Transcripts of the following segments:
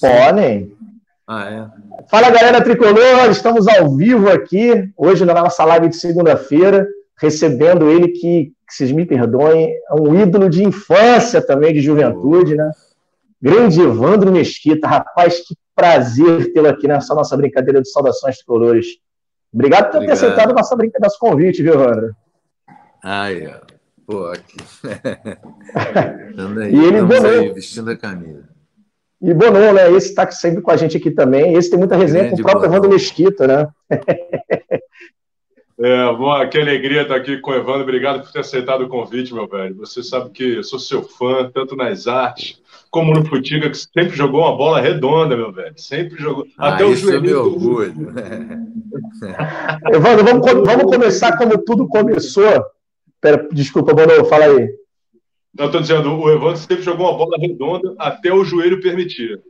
Podem. Ah, é. Fala galera tricolor, estamos ao vivo aqui, hoje na nossa live de segunda-feira, recebendo ele que, que, vocês me perdoem, é um ídolo de infância também, de juventude, né? Grande Evandro Mesquita, rapaz, que prazer tê-lo aqui nessa nossa brincadeira de saudações tricolores. Obrigado por ter aceitado nossa brincadeira, nosso convite, viu, Evandro? Ai, pô, aqui. aí, e ele aí, vestindo a camisa. E Bonon, né? Esse está sempre com a gente aqui também. Esse tem muita resenha Grande com o próprio Evandro Mesquita, né? É, bom, que alegria estar aqui com o Evandro. Obrigado por ter aceitado o convite, meu velho. Você sabe que eu sou seu fã, tanto nas artes como no Futiga, que sempre jogou uma bola redonda, meu velho. Sempre jogou. Ah, Até isso o é meu orgulho. Evandro, vamos, vamos começar como tudo começou. Pera, desculpa, Bono, fala aí. Não, estou dizendo, o Evandro sempre jogou uma bola redonda até o joelho permitir.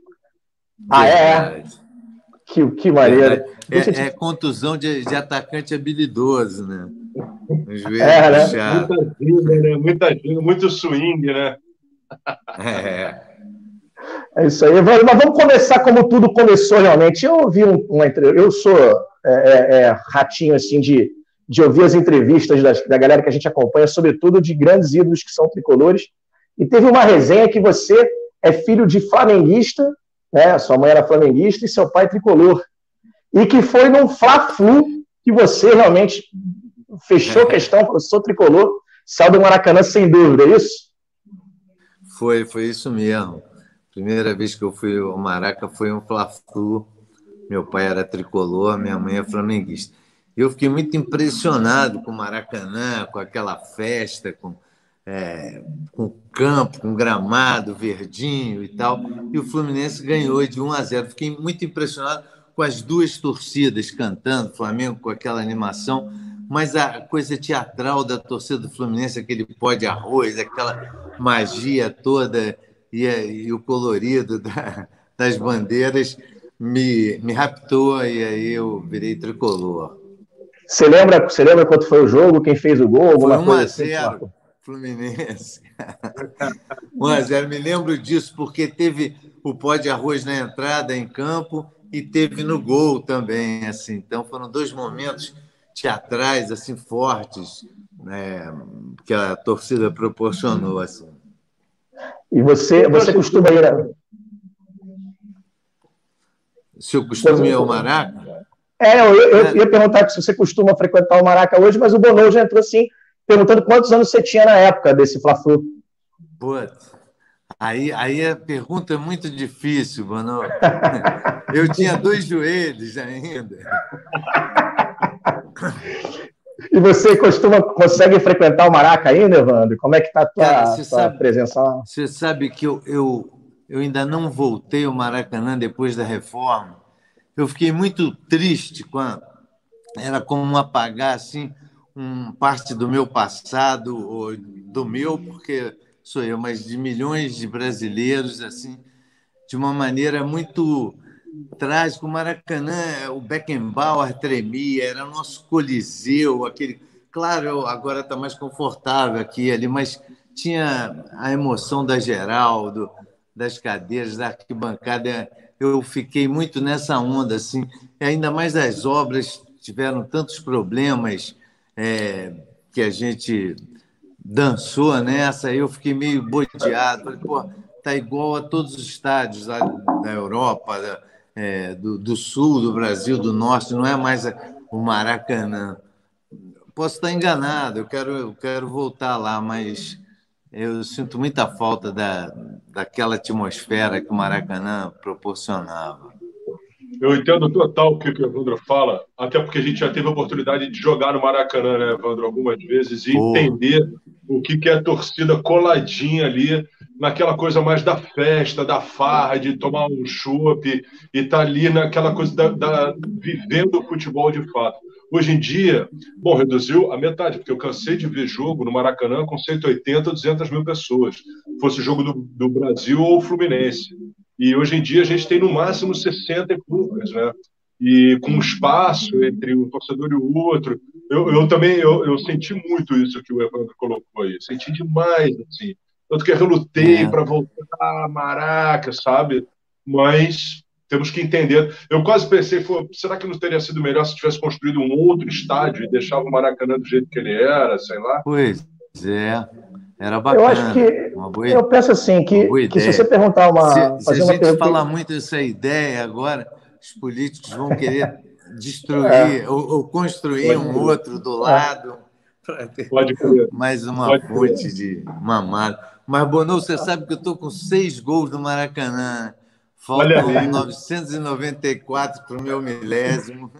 Ah, é? Que, que maneiro. É, é, é contusão de, de, atacante habilidoso, né? O joelho é, né? Muita ginga, né? Muita ginga, muito swing, né? É. É isso aí. Mas vamos começar como tudo começou realmente. Eu ouvi um, uma entrevista. Eu sou é, é, é, ratinho assim de de ouvir as entrevistas das, da galera que a gente acompanha, sobretudo de grandes ídolos que são tricolores. E teve uma resenha que você é filho de flamenguista, né? Sua mãe era flamenguista e seu pai tricolor. E que foi num Fla-Flu que você realmente fechou a questão, falou, sou tricolor, saiu do Maracanã sem dúvida, é isso? Foi, foi isso mesmo. Primeira vez que eu fui ao Maraca foi um Fla-Flu. Meu pai era tricolor, minha mãe é flamenguista. Eu fiquei muito impressionado com o Maracanã, com aquela festa, com, é, com campo, com gramado verdinho e tal. E o Fluminense ganhou de 1 a 0. Fiquei muito impressionado com as duas torcidas cantando, Flamengo com aquela animação, mas a coisa teatral da torcida do Fluminense, aquele pó de arroz, aquela magia toda e, e o colorido da, das bandeiras me, me raptou e aí eu virei tricolor. Você lembra, você lembra quanto foi o jogo? Quem fez o gol? Alguma foi 1 a 0 assim, Fluminense. 1 a 0 Me lembro disso porque teve o pó de arroz na entrada em campo e teve no gol também, assim. Então foram dois momentos teatrais assim fortes, né, que a torcida proporcionou assim. E você, você costuma ir a... Se eu costumo ir ao Maraca? É, eu, eu, eu ia perguntar se você costuma frequentar o Maraca hoje, mas o Bonou já entrou assim, perguntando quantos anos você tinha na época desse Fla-Flu. Putz, aí, aí a pergunta é muito difícil, Bonou. Eu tinha dois joelhos ainda. E você costuma, consegue frequentar o Maraca ainda, Evandro? Como é que está a tua, Cara, tua sabe, presença lá? Você sabe que eu, eu, eu ainda não voltei ao Maracanã depois da reforma eu fiquei muito triste quando era como apagar assim um parte do meu passado ou do meu porque sou eu mas de milhões de brasileiros assim de uma maneira muito trágica. O Maracanã o Beckenbauer tremia era nosso coliseu aquele claro agora está mais confortável aqui ali mas tinha a emoção da Geraldo das cadeiras da arquibancada eu fiquei muito nessa onda, assim, ainda mais as obras tiveram tantos problemas é, que a gente dançou nessa, eu fiquei meio bodeado, falei, pô, tá igual a todos os estádios lá da Europa, da, é, do, do, sul do Brasil, do norte, não é mais o Maracanã. Posso estar enganado, eu quero, eu quero voltar lá, mas eu sinto muita falta da, daquela atmosfera que o Maracanã proporcionava. Eu entendo total o que o Evandro fala, até porque a gente já teve a oportunidade de jogar no Maracanã, né, Evandro, algumas vezes, e oh. entender o que é a torcida coladinha ali, naquela coisa mais da festa, da farra, de tomar um chopp, e estar tá ali naquela coisa da, da vivendo o futebol de fato. Hoje em dia, bom, reduziu a metade, porque eu cansei de ver jogo no Maracanã com 180, 200 mil pessoas, fosse jogo do, do Brasil ou Fluminense. E hoje em dia a gente tem no máximo 60 e poucas, né? E com espaço entre um torcedor e o outro. Eu, eu também eu, eu senti muito isso que o Evandro colocou aí. Senti demais, assim. Tanto que eu relutei é. para voltar a Maraca, sabe? mas temos que entender. Eu quase pensei, será que não teria sido melhor se tivesse construído um outro estádio e deixava o Maracanã do jeito que ele era, sei lá? Pois é. Era bacana. Eu acho que. Boa, eu penso assim, que, que se você perguntar uma. Se, se a gente pergunta... falar muito essa ideia agora, os políticos vão querer destruir é. ou, ou, construir Pode um outro do lado. Pode ter mais uma Pode fonte de mamado. Mas, Bonou, você sabe que eu estou com seis gols no Maracanã. Faltam 994 para o meu milésimo.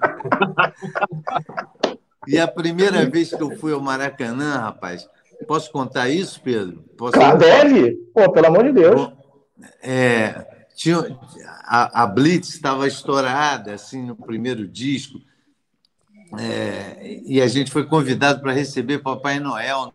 e a primeira vez que eu fui ao Maracanã, rapaz, posso contar isso, Pedro? Posso claro, deve. Pô, pelo amor de Deus. É, tinha, a, a Blitz estava estourada assim no primeiro disco. É, e a gente foi convidado para receber Papai Noel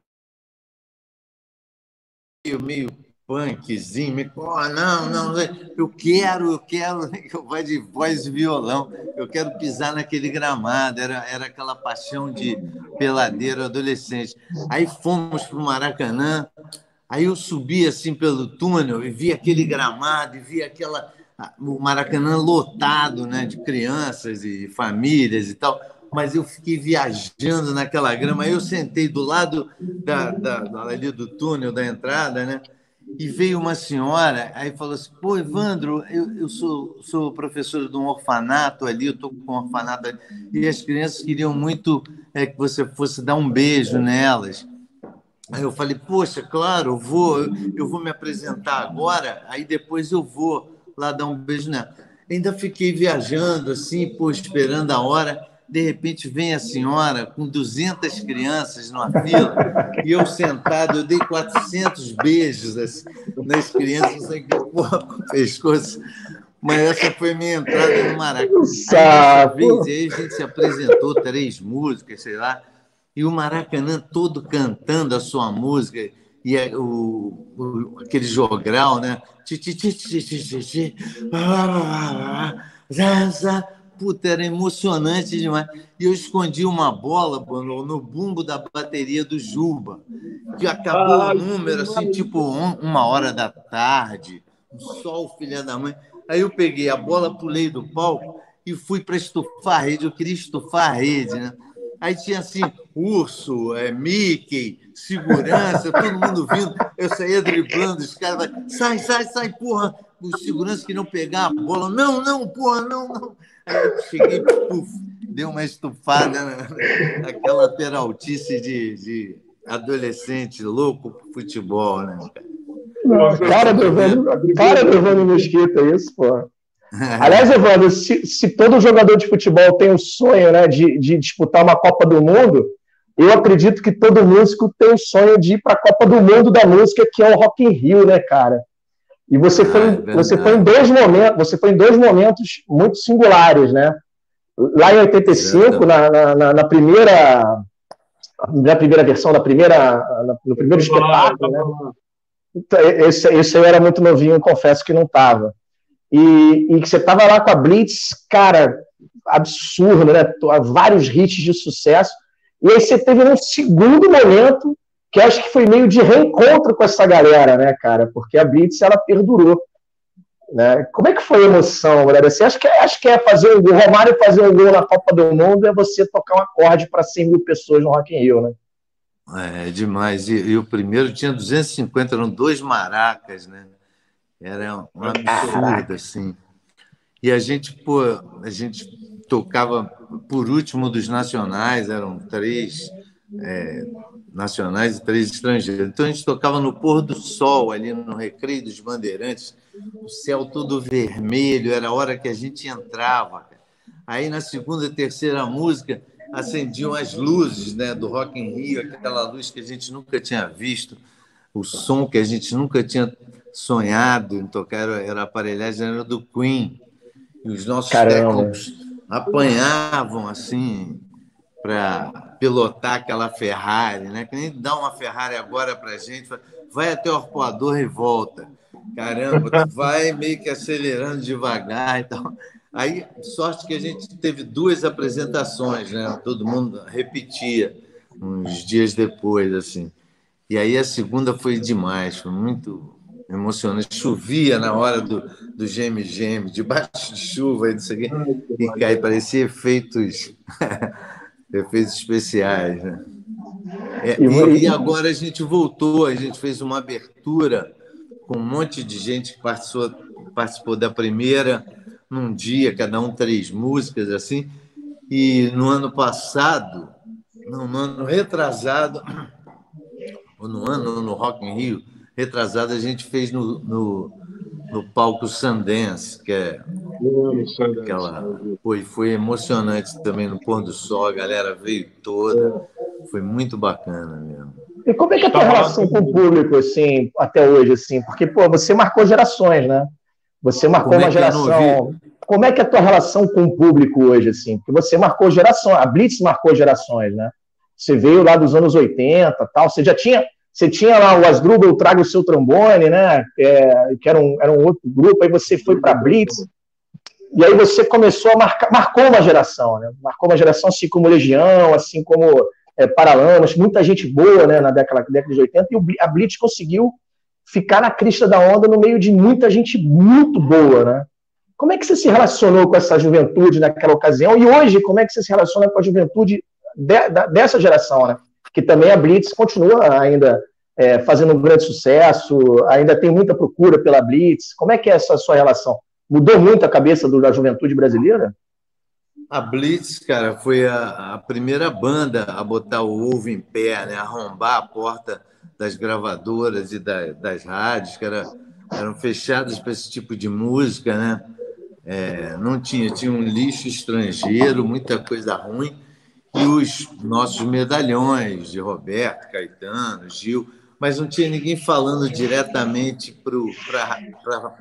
meio, meio punkzinho, meio, oh, não, não, eu quero, eu quero que eu vá de voz e violão, eu quero pisar naquele gramado, era, era aquela paixão de peladeiro adolescente. Aí fomos para o Maracanã, aí eu subi assim pelo túnel e vi aquele gramado, e vi aquela o Maracanã lotado né, de crianças e famílias e tal mas eu fiquei viajando naquela grama. Eu sentei do lado da, da, ali do túnel da entrada, né? E veio uma senhora, aí falou assim: pô, Evandro, eu, eu sou, sou professor de um orfanato ali, eu estou com um orfanato ali, e as crianças queriam muito é, que você fosse dar um beijo nelas. Aí eu falei: poxa, claro, eu vou, eu vou me apresentar agora, aí depois eu vou lá dar um beijo nela. Ainda fiquei viajando assim, pô, esperando a hora de repente vem a senhora com 200 crianças numa fila e eu sentado, eu dei 400 beijos assim, nas crianças, sem que porra com o pescoço. Mas essa foi minha entrada no Maracanã. Aí, aí a gente se apresentou três músicas, sei lá, e o Maracanã todo cantando a sua música e o, o, aquele jogral, né? Puta, era emocionante demais. E eu escondi uma bola no, no bumbo da bateria do Juba, que acabou o número, assim, tipo um, uma hora da tarde, um sol, filha da mãe. Aí eu peguei a bola, pulei do palco e fui para estufar a rede. Eu queria estufar a rede, né? Aí tinha assim, urso, é, Mickey, segurança, todo mundo vindo. Eu saía driblando, os caras, sai, sai, sai, porra. Os seguranças queriam pegar a bola. Não, não, porra, não, não. Eu cheguei, puf, dei uma estufada naquela peraltice de, de adolescente louco pro futebol, né? cara do Evandro, cara do Evandro Mesquita, isso, pô. Aliás, Evandro, se, se, todo jogador de futebol tem o sonho né, de, de, disputar uma Copa do Mundo, eu acredito que todo músico tem o sonho de ir para a Copa do Mundo da música, que é o Rock in Rio, né, cara? E você foi, ah, é você foi em dois momentos, você foi em dois momentos muito singulares, né? Lá em 85, na, na, na primeira na primeira versão, na primeira, no primeiro espetáculo, né? Então, esse, esse eu era muito novinho, confesso que não estava. E, e que você estava lá com a Blitz, cara, absurdo, né? Vários hits de sucesso. E aí você teve um segundo momento que acho que foi meio de reencontro com essa galera, né, cara? Porque a Blitz, ela perdurou. Né? Como é que foi a emoção, galera? Você acha que, acho que é fazer um gol, Romário fazer um gol na Copa do Mundo é você tocar um acorde para 100 mil pessoas no Rock in Rio, né? É, demais. E, e, o primeiro tinha 250, eram dois maracas, né? Era um absurdo, assim. E a gente, pô, a gente tocava por último dos nacionais, eram três é, nacionais e três estrangeiros. Então a gente tocava no pôr do sol, ali no Recreio dos Bandeirantes, o céu todo vermelho, era a hora que a gente entrava. Aí na segunda e terceira música acendiam as luzes né, do Rock in Rio, aquela luz que a gente nunca tinha visto, o som que a gente nunca tinha sonhado em tocar, era, a aparelhagem era do Queen. E os nossos técnicos apanhavam assim para pilotar aquela Ferrari, né? Que nem dá uma Ferrari agora para gente, vai até o arpoador e volta. Caramba, vai meio que acelerando devagar e tal. Aí, sorte que a gente teve duas apresentações, né? Todo mundo repetia uns dias depois, assim. E aí a segunda foi demais, foi muito, emocionante. Chovia na hora do, do geme-geme, debaixo de chuva, e não sei o quê, e cai, parecia efeitos, efeitos especiais. Né? É, e, e agora a gente voltou, a gente fez uma abertura com um monte de gente que participou, participou da primeira, num dia, cada um três músicas, assim. E no ano passado, não, no ano retrasado, ou no ano no Rock in Rio, retrasado, a gente fez no, no, no palco Sundance, que é aquela. Foi, foi emocionante também no pôr do sol, a galera veio toda. Foi muito bacana mesmo. E como é que é a tua relação com o público, assim, até hoje, assim? Porque, pô, você marcou gerações, né? Você marcou como uma é geração. Como é que é a tua relação com o público hoje, assim? Porque você marcou gerações, a Blitz marcou gerações, né? Você veio lá dos anos 80 tal, você já tinha você tinha lá o Asdrubal Traga o Seu Trombone, né? É, que era um, era um outro grupo, aí você foi para Blitz, e aí você começou a marcar, marcou uma geração, né? Marcou uma geração assim como Legião, assim como é, Paralamas, muita gente boa né, na década, década de 80, e a Blitz conseguiu ficar na crista da onda no meio de muita gente muito boa, né? Como é que você se relacionou com essa juventude naquela ocasião? E hoje, como é que você se relaciona com a juventude de, de, dessa geração, né? Que também a Blitz continua ainda é, fazendo um grande sucesso, ainda tem muita procura pela Blitz. Como é que é essa sua relação? Mudou muito a cabeça do, da juventude brasileira? A Blitz, cara, foi a, a, primeira banda a botar o ovo em pé, né? arrombar a porta das gravadoras e da, das rádios, que era, eram fechadas para esse tipo de música, né? É, não tinha, tinha um lixo estrangeiro, muita coisa ruim, e os nossos medalhões de Roberto, Caetano, Gil, mas não tinha ninguém falando diretamente para a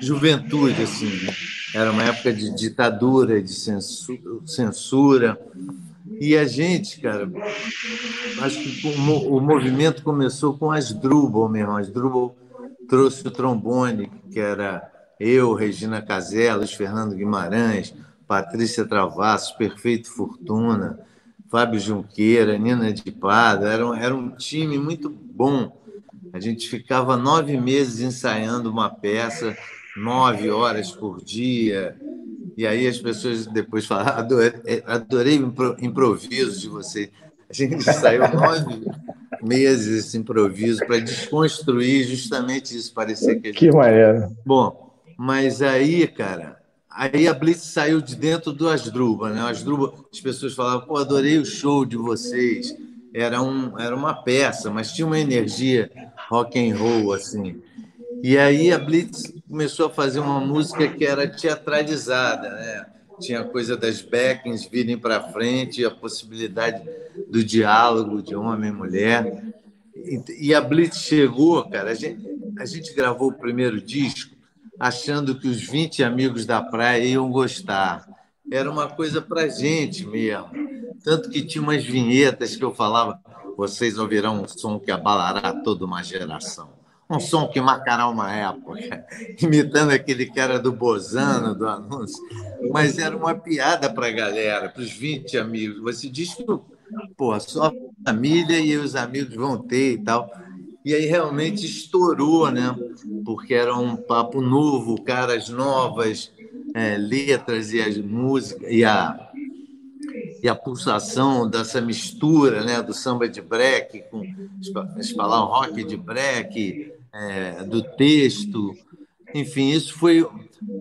juventude. Assim, né? Era uma época de ditadura, de censura. E a gente, cara, acho que o, movimento começou com as Drubal mesmo. As Drubal trouxe o trombone, que era eu, Regina Caselos, Fernando Guimarães, Patrícia Travassos, Perfeito Fortuna, Fábio Junqueira, Nina de Pada, era um, era um time muito bom. A gente ficava nove meses ensaiando uma peça, nove horas por dia. E aí as pessoas depois falaram: adorei, adorei o improviso de você. A gente ensaiou nove meses esse improviso para desconstruir justamente isso, parecer que a gente... Que maneiro. Bom, mas aí, cara, Aí a Blitz saiu de dentro do Asdruba, né? Asdruba, as pessoas falavam, pô, adorei o show de vocês. Era, um, era uma peça, mas tinha uma energia rock and roll, assim. E aí a Blitz começou a fazer uma música que era teatralizada, né? Tinha a coisa das backings virem para frente, a possibilidade do diálogo de homem e mulher. E, a Blitz chegou, cara, a gente, a gente gravou o primeiro disco achando que os 20 amigos da praia iam gostar. Era uma coisa para gente mesmo. Tanto que tinha umas vinhetas que eu falava: vocês ouvirão um som que abalará toda uma geração. Um som que marcará uma época, imitando aquele cara do Bozano, do anúncio. Mas era uma piada para a galera, para os 20 amigos. Você diz que pô, só a família e os amigos vão ter e tal. E aí realmente estourou, né? Porque era um papo novo, caras novas, é, letras e as músicas e a e a pulsação dessa mistura, né, do samba de break com falavam rock de break, é, do texto, enfim, isso foi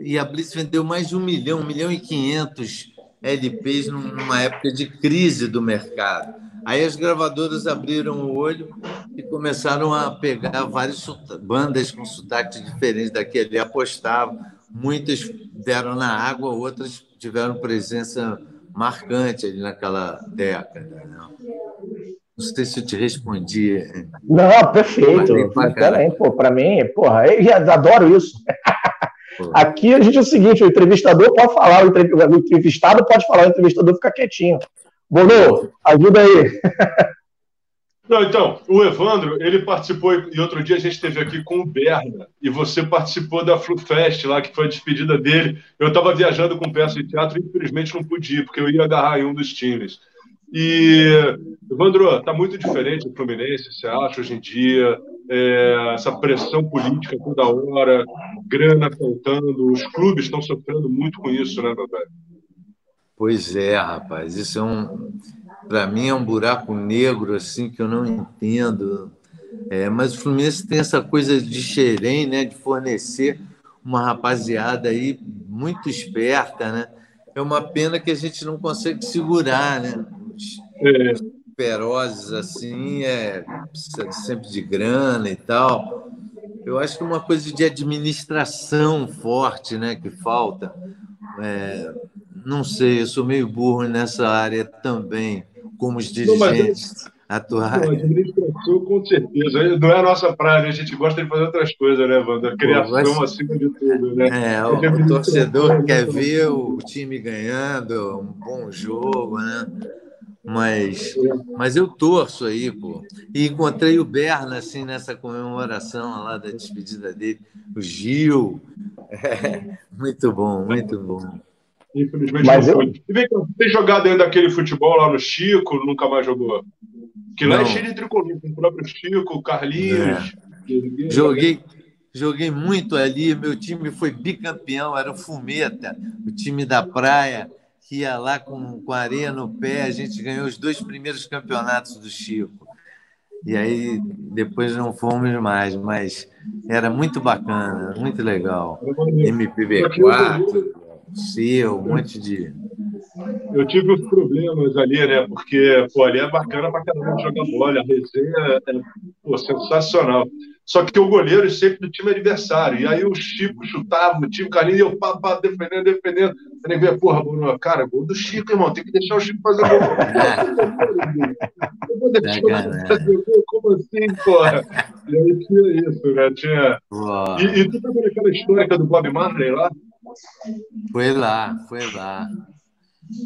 e a Blitz vendeu mais de um milhão, um milhão e quinhentos LPs numa época de crise do mercado. Aí as gravadoras abriram o olho e começaram a pegar várias bandas com sotaques diferentes daquele, apostavam. Muitas deram na água, outras tiveram presença marcante ali naquela década. Né? Não sei se eu te respondi. Não, perfeito. Para mim, porra, eu adoro isso. Aqui a gente é o seguinte: o entrevistador pode falar, o entrevistado pode falar, o entrevistador fica quietinho. Bono, ajuda aí. Não, então, o Evandro, ele participou, e outro dia a gente esteve aqui com o Berna, e você participou da FluFest lá, que foi a despedida dele. Eu estava viajando com peça de teatro e infelizmente não podia, porque eu ia agarrar em um dos times. E, Evandro, está muito diferente o Fluminense, você acha, hoje em dia? é, essa pressão política toda hora, grana faltando, os clubes estão sofrendo muito com isso, né, meu velho? Pois é, rapaz, isso é um, para mim é um buraco negro assim que eu não entendo. É, mas o Fluminense tem essa coisa de xerém, né, de fornecer uma rapaziada aí muito esperta, né? É uma pena que a gente não consegue segurar, né? Os, é. ferozes assim, é, precisa sempre de grana e tal. Eu acho que uma coisa de administração forte, né, que falta. É, não sei, eu sou meio burro nessa área também, como os dirigentes. Não, administração, com certeza. Não é a nossa praia, a gente gosta de fazer outras coisas, né, Wanda? Criação Pô, acima de tudo, né? É, o, o torcedor quer ver o time ganhando, um bom jogo, né? Mas, mas eu torço aí, pô. E encontrei o Berna, assim, nessa comemoração lá da despedida dele. O Gil. É, muito bom, muito bom. Infelizmente mas não eu... foi. E vem cá, tem jogado dentro daquele futebol lá no Chico, nunca mais jogou? Que lá é cheio de tricolor, com o próprio Chico, Carlinhos. É. Joguei, joguei muito ali, meu time foi bicampeão, era o Fumeta, o time da praia, que ia lá com, com areia no pé, a gente ganhou os dois primeiros campeonatos do Chico. E aí depois não fomos mais, mas era muito bacana, muito legal. MPB4, seu, um monte de eu tive os problemas ali, né? Porque, pô, ali é bacana pra caramba jogar bola, a resenha é pô, sensacional. Só que o goleiro sempre do time adversário. E aí o Chico chutava, o time Carlinhos, e eu pá, pá, defendendo, defendendo. Eu nem via, porra, Bruno, cara, gol do Chico, irmão, tem que deixar o Chico fazer gol. eu vou deixar o fazer gol, como assim, porra? E aí tinha isso, né? Tinha. E, e tu tá aquela história do Bob Marley lá? Foi lá, foi lá.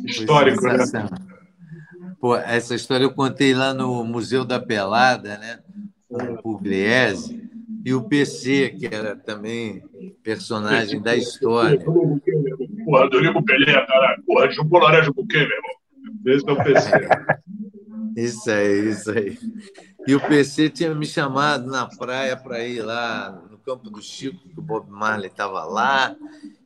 Histórico, né? Pô, essa história eu contei lá no Museu da Pelada, né? O Pugliese e o PC, que era também personagem da história. Porra, Dorigo Pelé, cara. Porra, jogou laranja com quê, meu irmão? Esse é o PC. Isso aí, isso aí. E o PC tinha me chamado na praia para ir lá campo do Chico, que o Bob Marley estava lá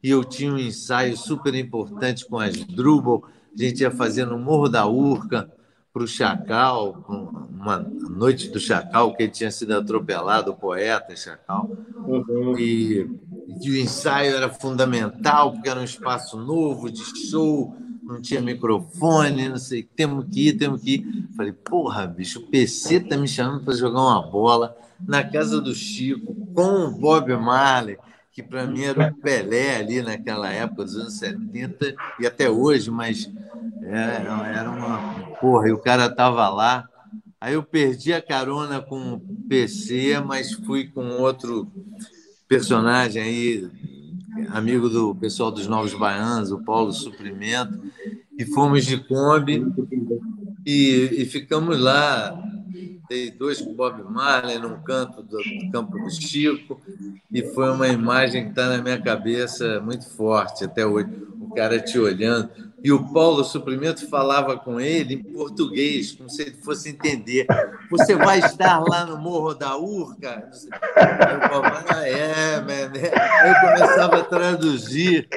e eu tinha um ensaio super importante com as Drubal. A gente ia fazer no Morro da Urca para o Chacal, uma noite do Chacal, que ele tinha sido atropelado, o poeta Chacal. Uhum. E, e o ensaio era fundamental, porque era um espaço novo de show, não tinha microfone, não sei, temos que ir, temos que ir. Falei, porra, bicho, o PC tá me chamando para jogar uma bola na casa do Chico, com o Bob Marley que para mim era o Pelé ali naquela época, dos anos 70 e até hoje, mas é, era uma. Porra, e o cara tava lá. Aí eu perdi a carona com o PC, mas fui com outro personagem aí, amigo do pessoal dos Novos Baianos, o Paulo Suprimento, e fomos de Kombi e, e ficamos lá dei dois com Bob Marley num canto do, campo do Chico, e foi uma imagem que está na minha cabeça muito forte até hoje. O cara te olhando. E o Paulo Suprimento falava com ele em português, como se ele fosse entender. Você vai estar lá no Morro da Urca? Eu falava, ah, é, man. Eu começava a traduzir.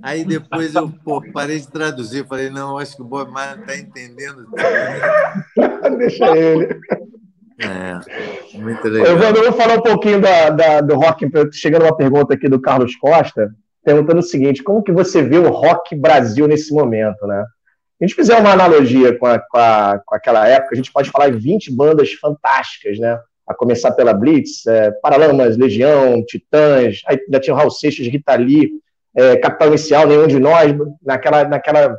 Aí depois eu pô, parei de traduzir, falei, não, acho que o Bob Marley está entendendo. Deixa ele. É, muito legal. Eu vou, eu vou falar um pouquinho da, da, do rock, chegando uma pergunta aqui do Carlos Costa, perguntando o seguinte, como que você vê o rock Brasil nesse momento, né? a gente fizer uma analogia com, a, com, a, com aquela época, a gente pode falar de 20 bandas fantásticas, né? A começar pela Blitz, é, Paralamas, Legião, Titãs, aí ainda tinha o Raul Seixas, Rita Lee, é, Capital Inicial, nenhum de nós, naquela, naquela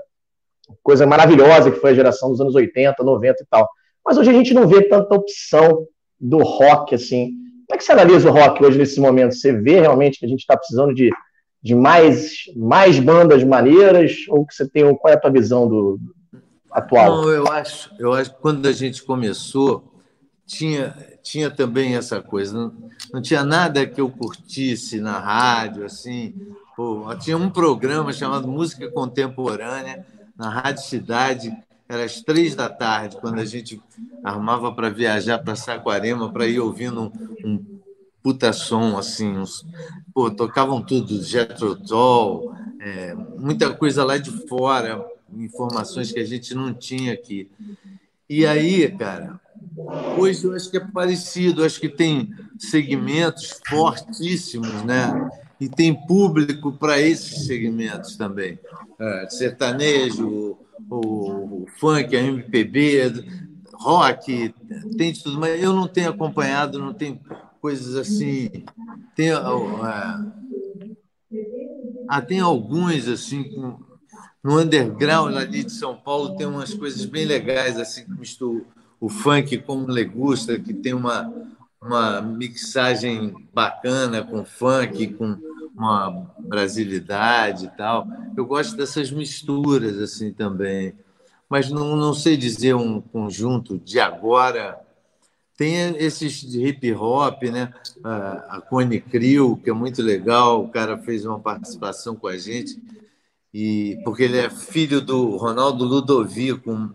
coisa maravilhosa que foi a geração dos anos 80, 90 e tal. Mas hoje a gente não vê tanta opção do rock assim. Como é que você analisa o rock hoje nesse momento? Você vê realmente que a gente está precisando de, de mais, mais bandas maneiras? Ou que você tem qual é a tua visão do, do atual? Não, eu acho, eu acho que quando a gente começou tinha tinha também essa coisa. Não, não tinha nada que eu curtisse na rádio assim. Pô, tinha um programa chamado Música Contemporânea na Rádio Cidade, era às três da tarde, quando a gente armava para viajar para Saquarema, para ir ouvindo um, um puta som, assim, uns, pô, tocavam tudo, Jethro Tull, é, muita coisa lá de fora, informações que a gente não tinha aqui. E aí, cara, hoje eu acho que é parecido, acho que tem segmentos fortíssimos, né? E tem público para esses segmentos também. É, sertanejo, o, o funk, a MPB, rock, tem de tudo, mas eu não tenho acompanhado, não tenho coisas assim. Tem, uh, ah, tem alguns assim no underground ali de São Paulo tem umas coisas bem legais assim que misturam o funk com o legusta, que tem uma uma mixagem bacana com funk, com uma brasilidade e tal. Eu gosto dessas misturas assim também, mas não, não sei dizer um conjunto de agora. Tem esses de hip hop, né? A Cone Crew, que é muito legal. O cara fez uma participação com a gente e porque ele é filho do Ronaldo Ludovico, um,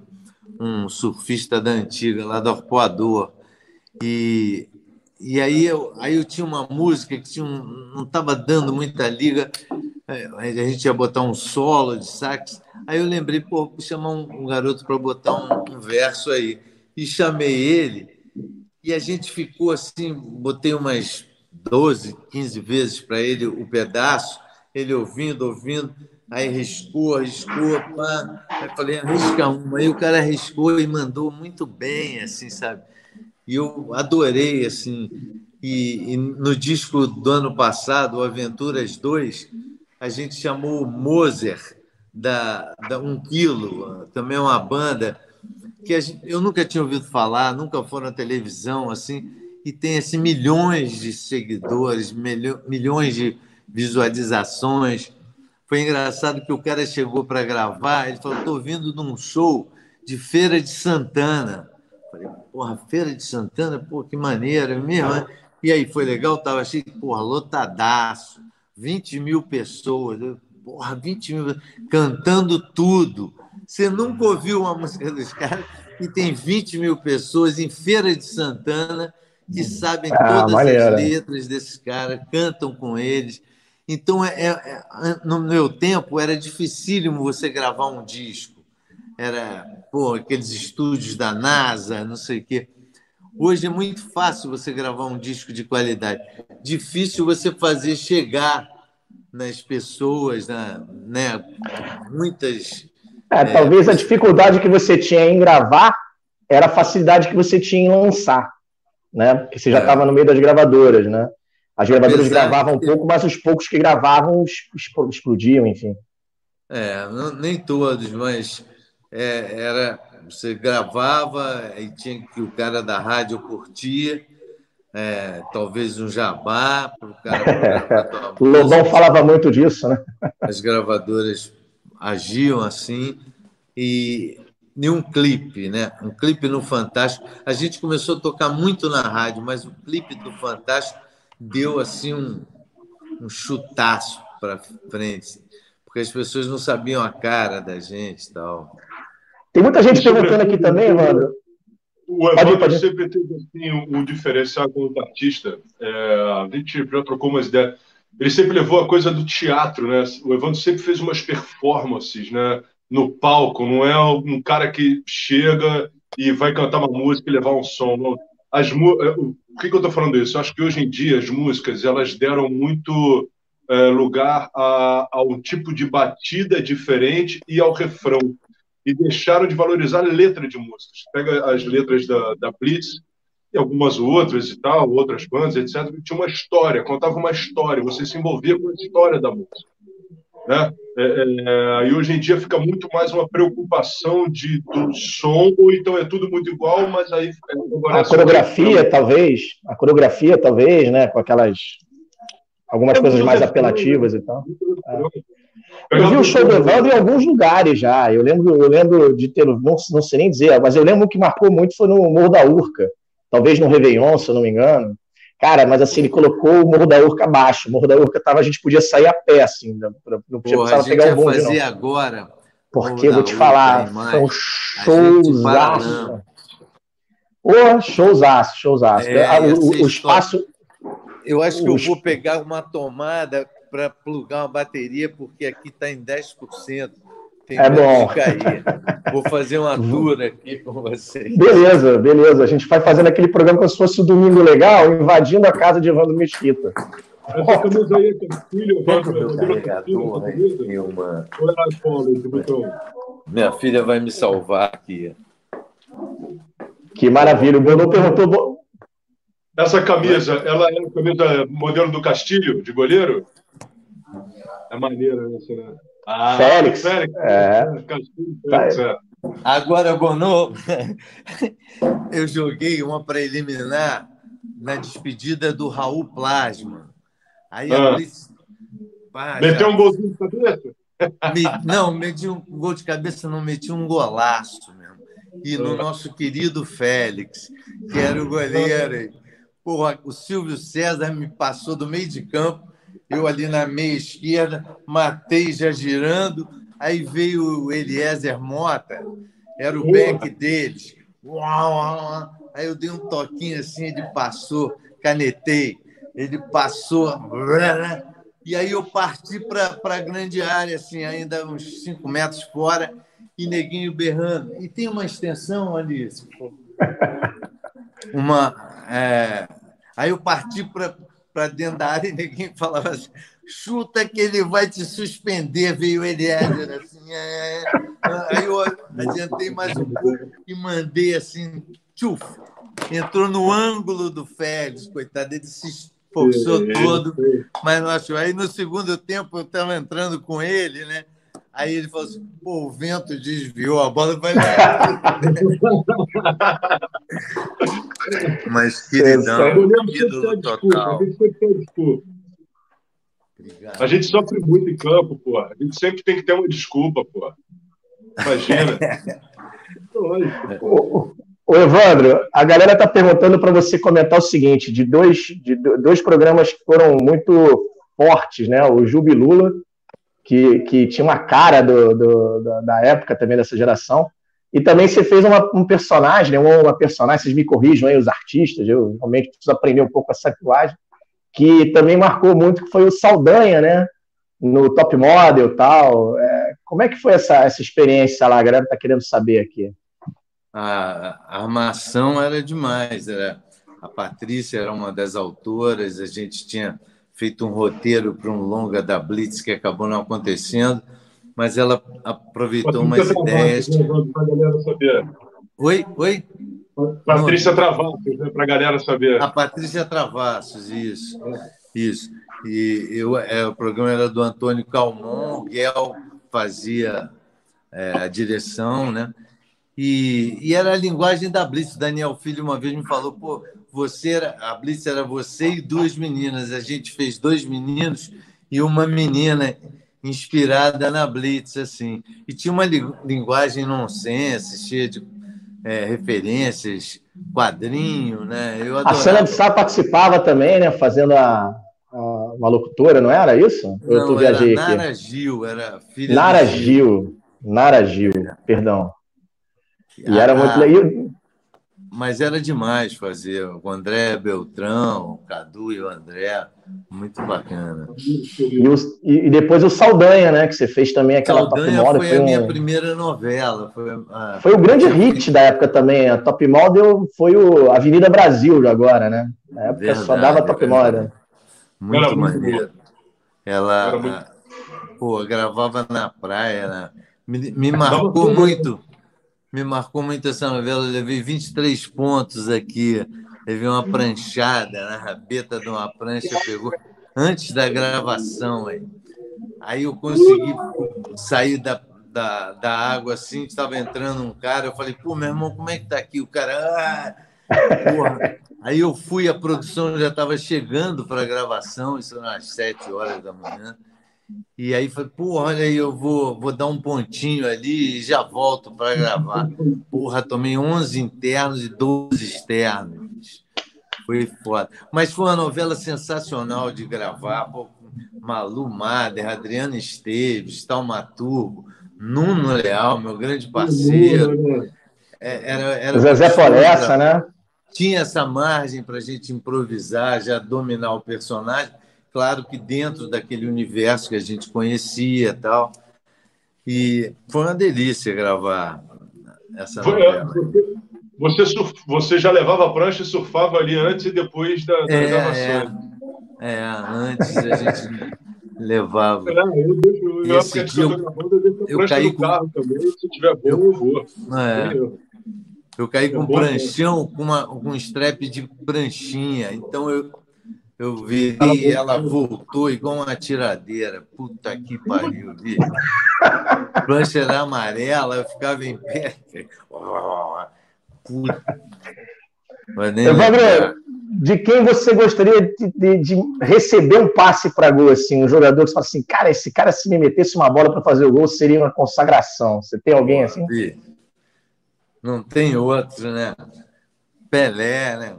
um surfista da antiga lá do Arpoador. E e aí eu, aí eu tinha uma música que tinha um, não estava dando muita liga, é, a gente ia botar um solo de sax. Aí eu lembrei, pô, vou chamar um, um garoto para botar um, um, verso aí. E chamei ele, e a gente ficou assim, botei umas 12, 15 vezes para ele o pedaço, ele ouvindo, ouvindo, aí riscou, riscou, pá. Aí falei, arrisca uma. Aí o cara arriscou e mandou muito bem, assim, sabe? E eu adorei, assim. E, e, no disco do ano passado, Aventuras 2, a gente chamou o Moser, da, da Um Quilo, também é uma banda que gente, eu nunca tinha ouvido falar, nunca foi na televisão, assim, e tem assim, milhões de seguidores, milhões de visualizações. Foi engraçado que o cara chegou para gravar, ele falou: estou vindo de um show de Feira de Santana. Falei, porra, Feira de Santana, pô, que maneiro, mesmo. Né? E aí, foi legal? Tava achei, porra, lotadaço, 20 mil pessoas, porra, 20 mil, cantando tudo. Você nunca ouviu uma música dos caras e tem 20 mil pessoas em Feira de Santana que sabem ah, todas as letras desses caras, cantam com eles. Então, é, é, é, no meu tempo, era dificílimo você gravar um disco era pô, aqueles estúdios da NASA, não sei o quê. Hoje é muito fácil você gravar um disco de qualidade. Difícil você fazer chegar nas pessoas, né? né? Muitas. É, é, talvez a dificuldade que você tinha em gravar era a facilidade que você tinha em lançar, né? Porque você já estava é. no meio das gravadoras, né? As gravadoras Apesar gravavam um pouco, mas os poucos que gravavam explodiam, enfim. É, não, nem todos, mas é, era você gravava e tinha que o cara da rádio curtir, é, talvez um jabá para o cara. o Lobão falava muito disso, né? As gravadoras agiam assim e nenhum clipe, né? Um clipe no Fantástico. A gente começou a tocar muito na rádio, mas o clipe do Fantástico deu assim um, um chutaço para frente, porque as pessoas não sabiam a cara da gente, tal. Tem muita gente perguntando aqui também, Evandro. O Evandro pode, sempre teve assim, um diferencial como artista. É, a gente já trocou umas ideias. Ele sempre levou a coisa do teatro, né? O Evandro sempre fez umas performances, né? No palco, não é um cara que chega e vai cantar uma música e levar um som. As, é, o que, que eu estou falando isso? Eu acho que hoje em dia as músicas elas deram muito é, lugar a, a um tipo de batida diferente e ao refrão e deixaram de valorizar a letra de músicas. Pega as letras da, da Blitz e algumas outras e tal, outras bandas, etc. Tinha uma história, contava uma história, você se envolvia com a história da música. Né? É, é, e hoje em dia fica muito mais uma preocupação de, do som, ou então é tudo muito igual, mas aí. A coreografia, talvez, a coreografia, talvez, né? Com aquelas. algumas é coisas mais apelativas e tal. É. Eu vi o show do Evandro em alguns lugares já. Eu lembro, eu lembro de ter, não, não sei nem dizer, mas eu lembro que marcou muito foi no Morro da Urca. Talvez no Réveillon, se eu não me engano. Cara, mas assim, ele colocou o Morro da Urca abaixo. O Morro da Urca tava, a gente podia sair a pé, assim, não podia Porra, a gente pegar um bonde, fazer não. agora Porque vou te falar, são showzaço. Ô, showzaço, showzaço. É, o, o espaço. Eu acho que eu vou pegar uma tomada para plugar uma bateria, porque aqui está em 10%. Tem é bom. Vou fazer uma tour aqui com vocês. Beleza, beleza. A gente vai fazendo aquele programa como se fosse o Domingo Legal, invadindo a casa de Evandro Mesquita. Camisa aí é filho, Evandro. carregador, né? uma... Minha filha vai me salvar aqui. Que maravilha. O Bruno perguntou. Essa camisa, ela é a camisa modelo do Castilho, de goleiro? É maneira essa, né? Ah, Félix. Félix. É. Félix, é. Agora, Bonô, eu joguei uma preliminar na despedida do Raul Plasma. Aí ah. a Blitz... Pá, Meteu um golzinho de cabeça? Me... Não, meti um gol de cabeça, não meti um golaço mesmo. E no ah. nosso querido Félix, que era o goleiro. Porra, o Silvio César me passou do meio de campo eu ali na meia esquerda, matei já girando, aí veio o Eliezer Mota, era o back deles. Aí eu dei um toquinho assim, ele passou, canetei, ele passou, e aí eu parti para a grande área, assim, ainda uns 5 metros fora, e neguinho berrando. E tem uma extensão ali, uma. É... Aí eu parti para para dentro da área e ninguém falava assim, chuta que ele vai te suspender, veio ele assim, é, é. aí eu adiantei mais um pouco e mandei assim, tchuf, entrou no ângulo do Félix, coitado, ele se esforçou todo, mas não achou. Aí no segundo tempo eu estava entrando com ele, né? Aí ele falou assim: pô, o vento desviou, a bola vai. Mas queridão, ídolo total. A gente sofre muito em campo, pô. A gente sempre tem que ter uma desculpa, pô. Imagina. Ô, ô, Evandro, a galera tá perguntando para você comentar o seguinte: de dois, de dois programas que foram muito fortes, né? O Jubilula que, que tinha uma cara do, do, da, época também dessa geração. E também você fez uma, um personagem, né, uma personagem, vocês me corrijam aí, os artistas, eu realmente preciso aprender um pouco essa linguagem, que também marcou muito, que foi o Saldanha, né? No Top Model e tal. É, como é que foi essa, essa experiência lá? A galera está querendo saber aqui. A, a armação era demais. Era, a Patrícia era uma das autoras, a gente tinha feito um roteiro para um longa da Blitz que acabou não acontecendo, mas ela aproveitou umas ideias. Saber. Oi? Oi? Patrícia Travassos, né, para a galera saber. A Patrícia Travassos, isso. Isso. E eu, é, o programa era do Antônio Calmon, o Guel fazia é, a direção, né? E, e, era a linguagem da Blitz. O Daniel Filho uma vez me falou, pô, você era, a Blitz era você e duas meninas. A gente fez dois meninos e uma menina inspirada na Blitz, assim. E tinha uma linguagem nonsense, cheia de é, referências, quadrinho, né? Eu adorava. A Sandra de Sá participava também, né? Fazendo a, a, uma locutora, não era isso? Não, eu tô viajei era Nara aqui. Gil, era filha Nara Gil. Gil. Nara Gil, perdão. E era muito legal. Mas era demais fazer o André Beltrão, o Cadu e o André, muito bacana. E, os, e, depois o Saldanha, né? Que você fez também aquela Saldanha Top Model. Foi, foi a um... minha primeira novela. Foi, a... foi o grande hit da época também. A Top Model foi o Avenida Brasil agora, né? Na época verdade, só dava Top Model. Muito era maneiro. Ela muito... Pô, gravava na praia, né? me, me marcou muito me marcou muito essa novela. Eu levei 23 pontos aqui. Levei uma pranchada na rabeta de uma prancha, pegou antes da gravação. Aí, aí eu consegui sair da, da, da água assim, estava entrando um cara. Eu falei, pô, meu irmão, como é que tá aqui? O cara, ah, porra. Aí eu fui, a produção já estava chegando para a gravação, isso era às sete horas da manhã. E aí foi, pô, olha aí, eu vou, vou dar um pontinho ali e já volto para gravar. Porra, tomei 11 internos e 12 externos. Foi foda. Mas foi uma novela sensacional de gravar. Pô, Malu Mader, Adriana Esteves, Talmaturgo, Nuno Leal, meu grande parceiro. Né? É, era, era Zezé Floresta, né? Tinha essa margem para a gente improvisar, já dominar o personagem. Claro que dentro daquele universo que a gente conhecia tal. E foi uma delícia gravar essa foi, é, novela. Você, surf, você já levava a prancha e surfava ali antes e depois da, da é, gravação. É, é, antes a gente levava. É, eu, eu, eu, Esse eu, eu caí com... carro também, se tiver bom, eu, vou. É. Eu caí com um pranchão, com, uma, com um strap de pranchinha. Então eu, eu vi e ela voltou igual uma tiradeira. Puta que pariu, vi. Prancha era amarela, eu ficava em pé. Puta. Evandro, de quem você gostaria de, de, de receber um passe para gol, assim, um jogador que você fala assim, cara, esse cara se me metesse uma bola para fazer o gol seria uma consagração. Você tem alguém assim? Não tem outro, né? Pelé, né?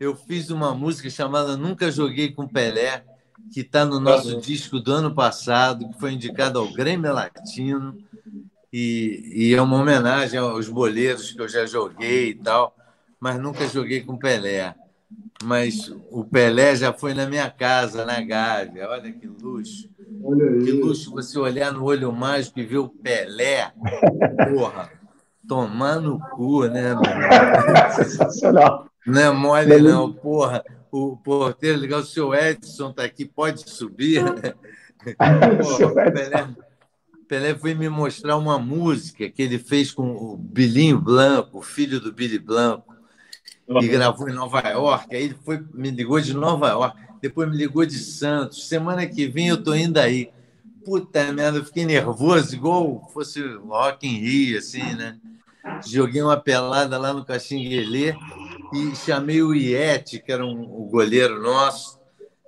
Eu fiz uma música chamada Nunca Joguei com Pelé, que está no nosso disco do ano passado, que foi indicado ao Grêmio Latino, e, e é uma homenagem aos boleiros que eu já joguei e tal, mas nunca joguei com Pelé. Mas o Pelé já foi na minha casa, na Gávea. Olha que luxo. Olha que luxo você olhar no olho mágico e ver o Pelé. Porra, tomar no cu, né, meu? Sensacional. Não é mole, não. Porra, o porteiro ligar, o seu Edson está aqui, pode subir. Porra, o Pelé, Pelé foi me mostrar uma música que ele fez com o Bilinho Blanco, o filho do Billy Blanco e gravou em Nova York. Aí ele foi, me ligou de Nova York, depois me ligou de Santos. Semana que vem eu tô indo aí. Puta merda, eu fiquei nervoso, igual fosse Rock in Rio, assim, né? Joguei uma pelada lá no Caxinguelê e chamei o Iete, que era um, o goleiro nosso,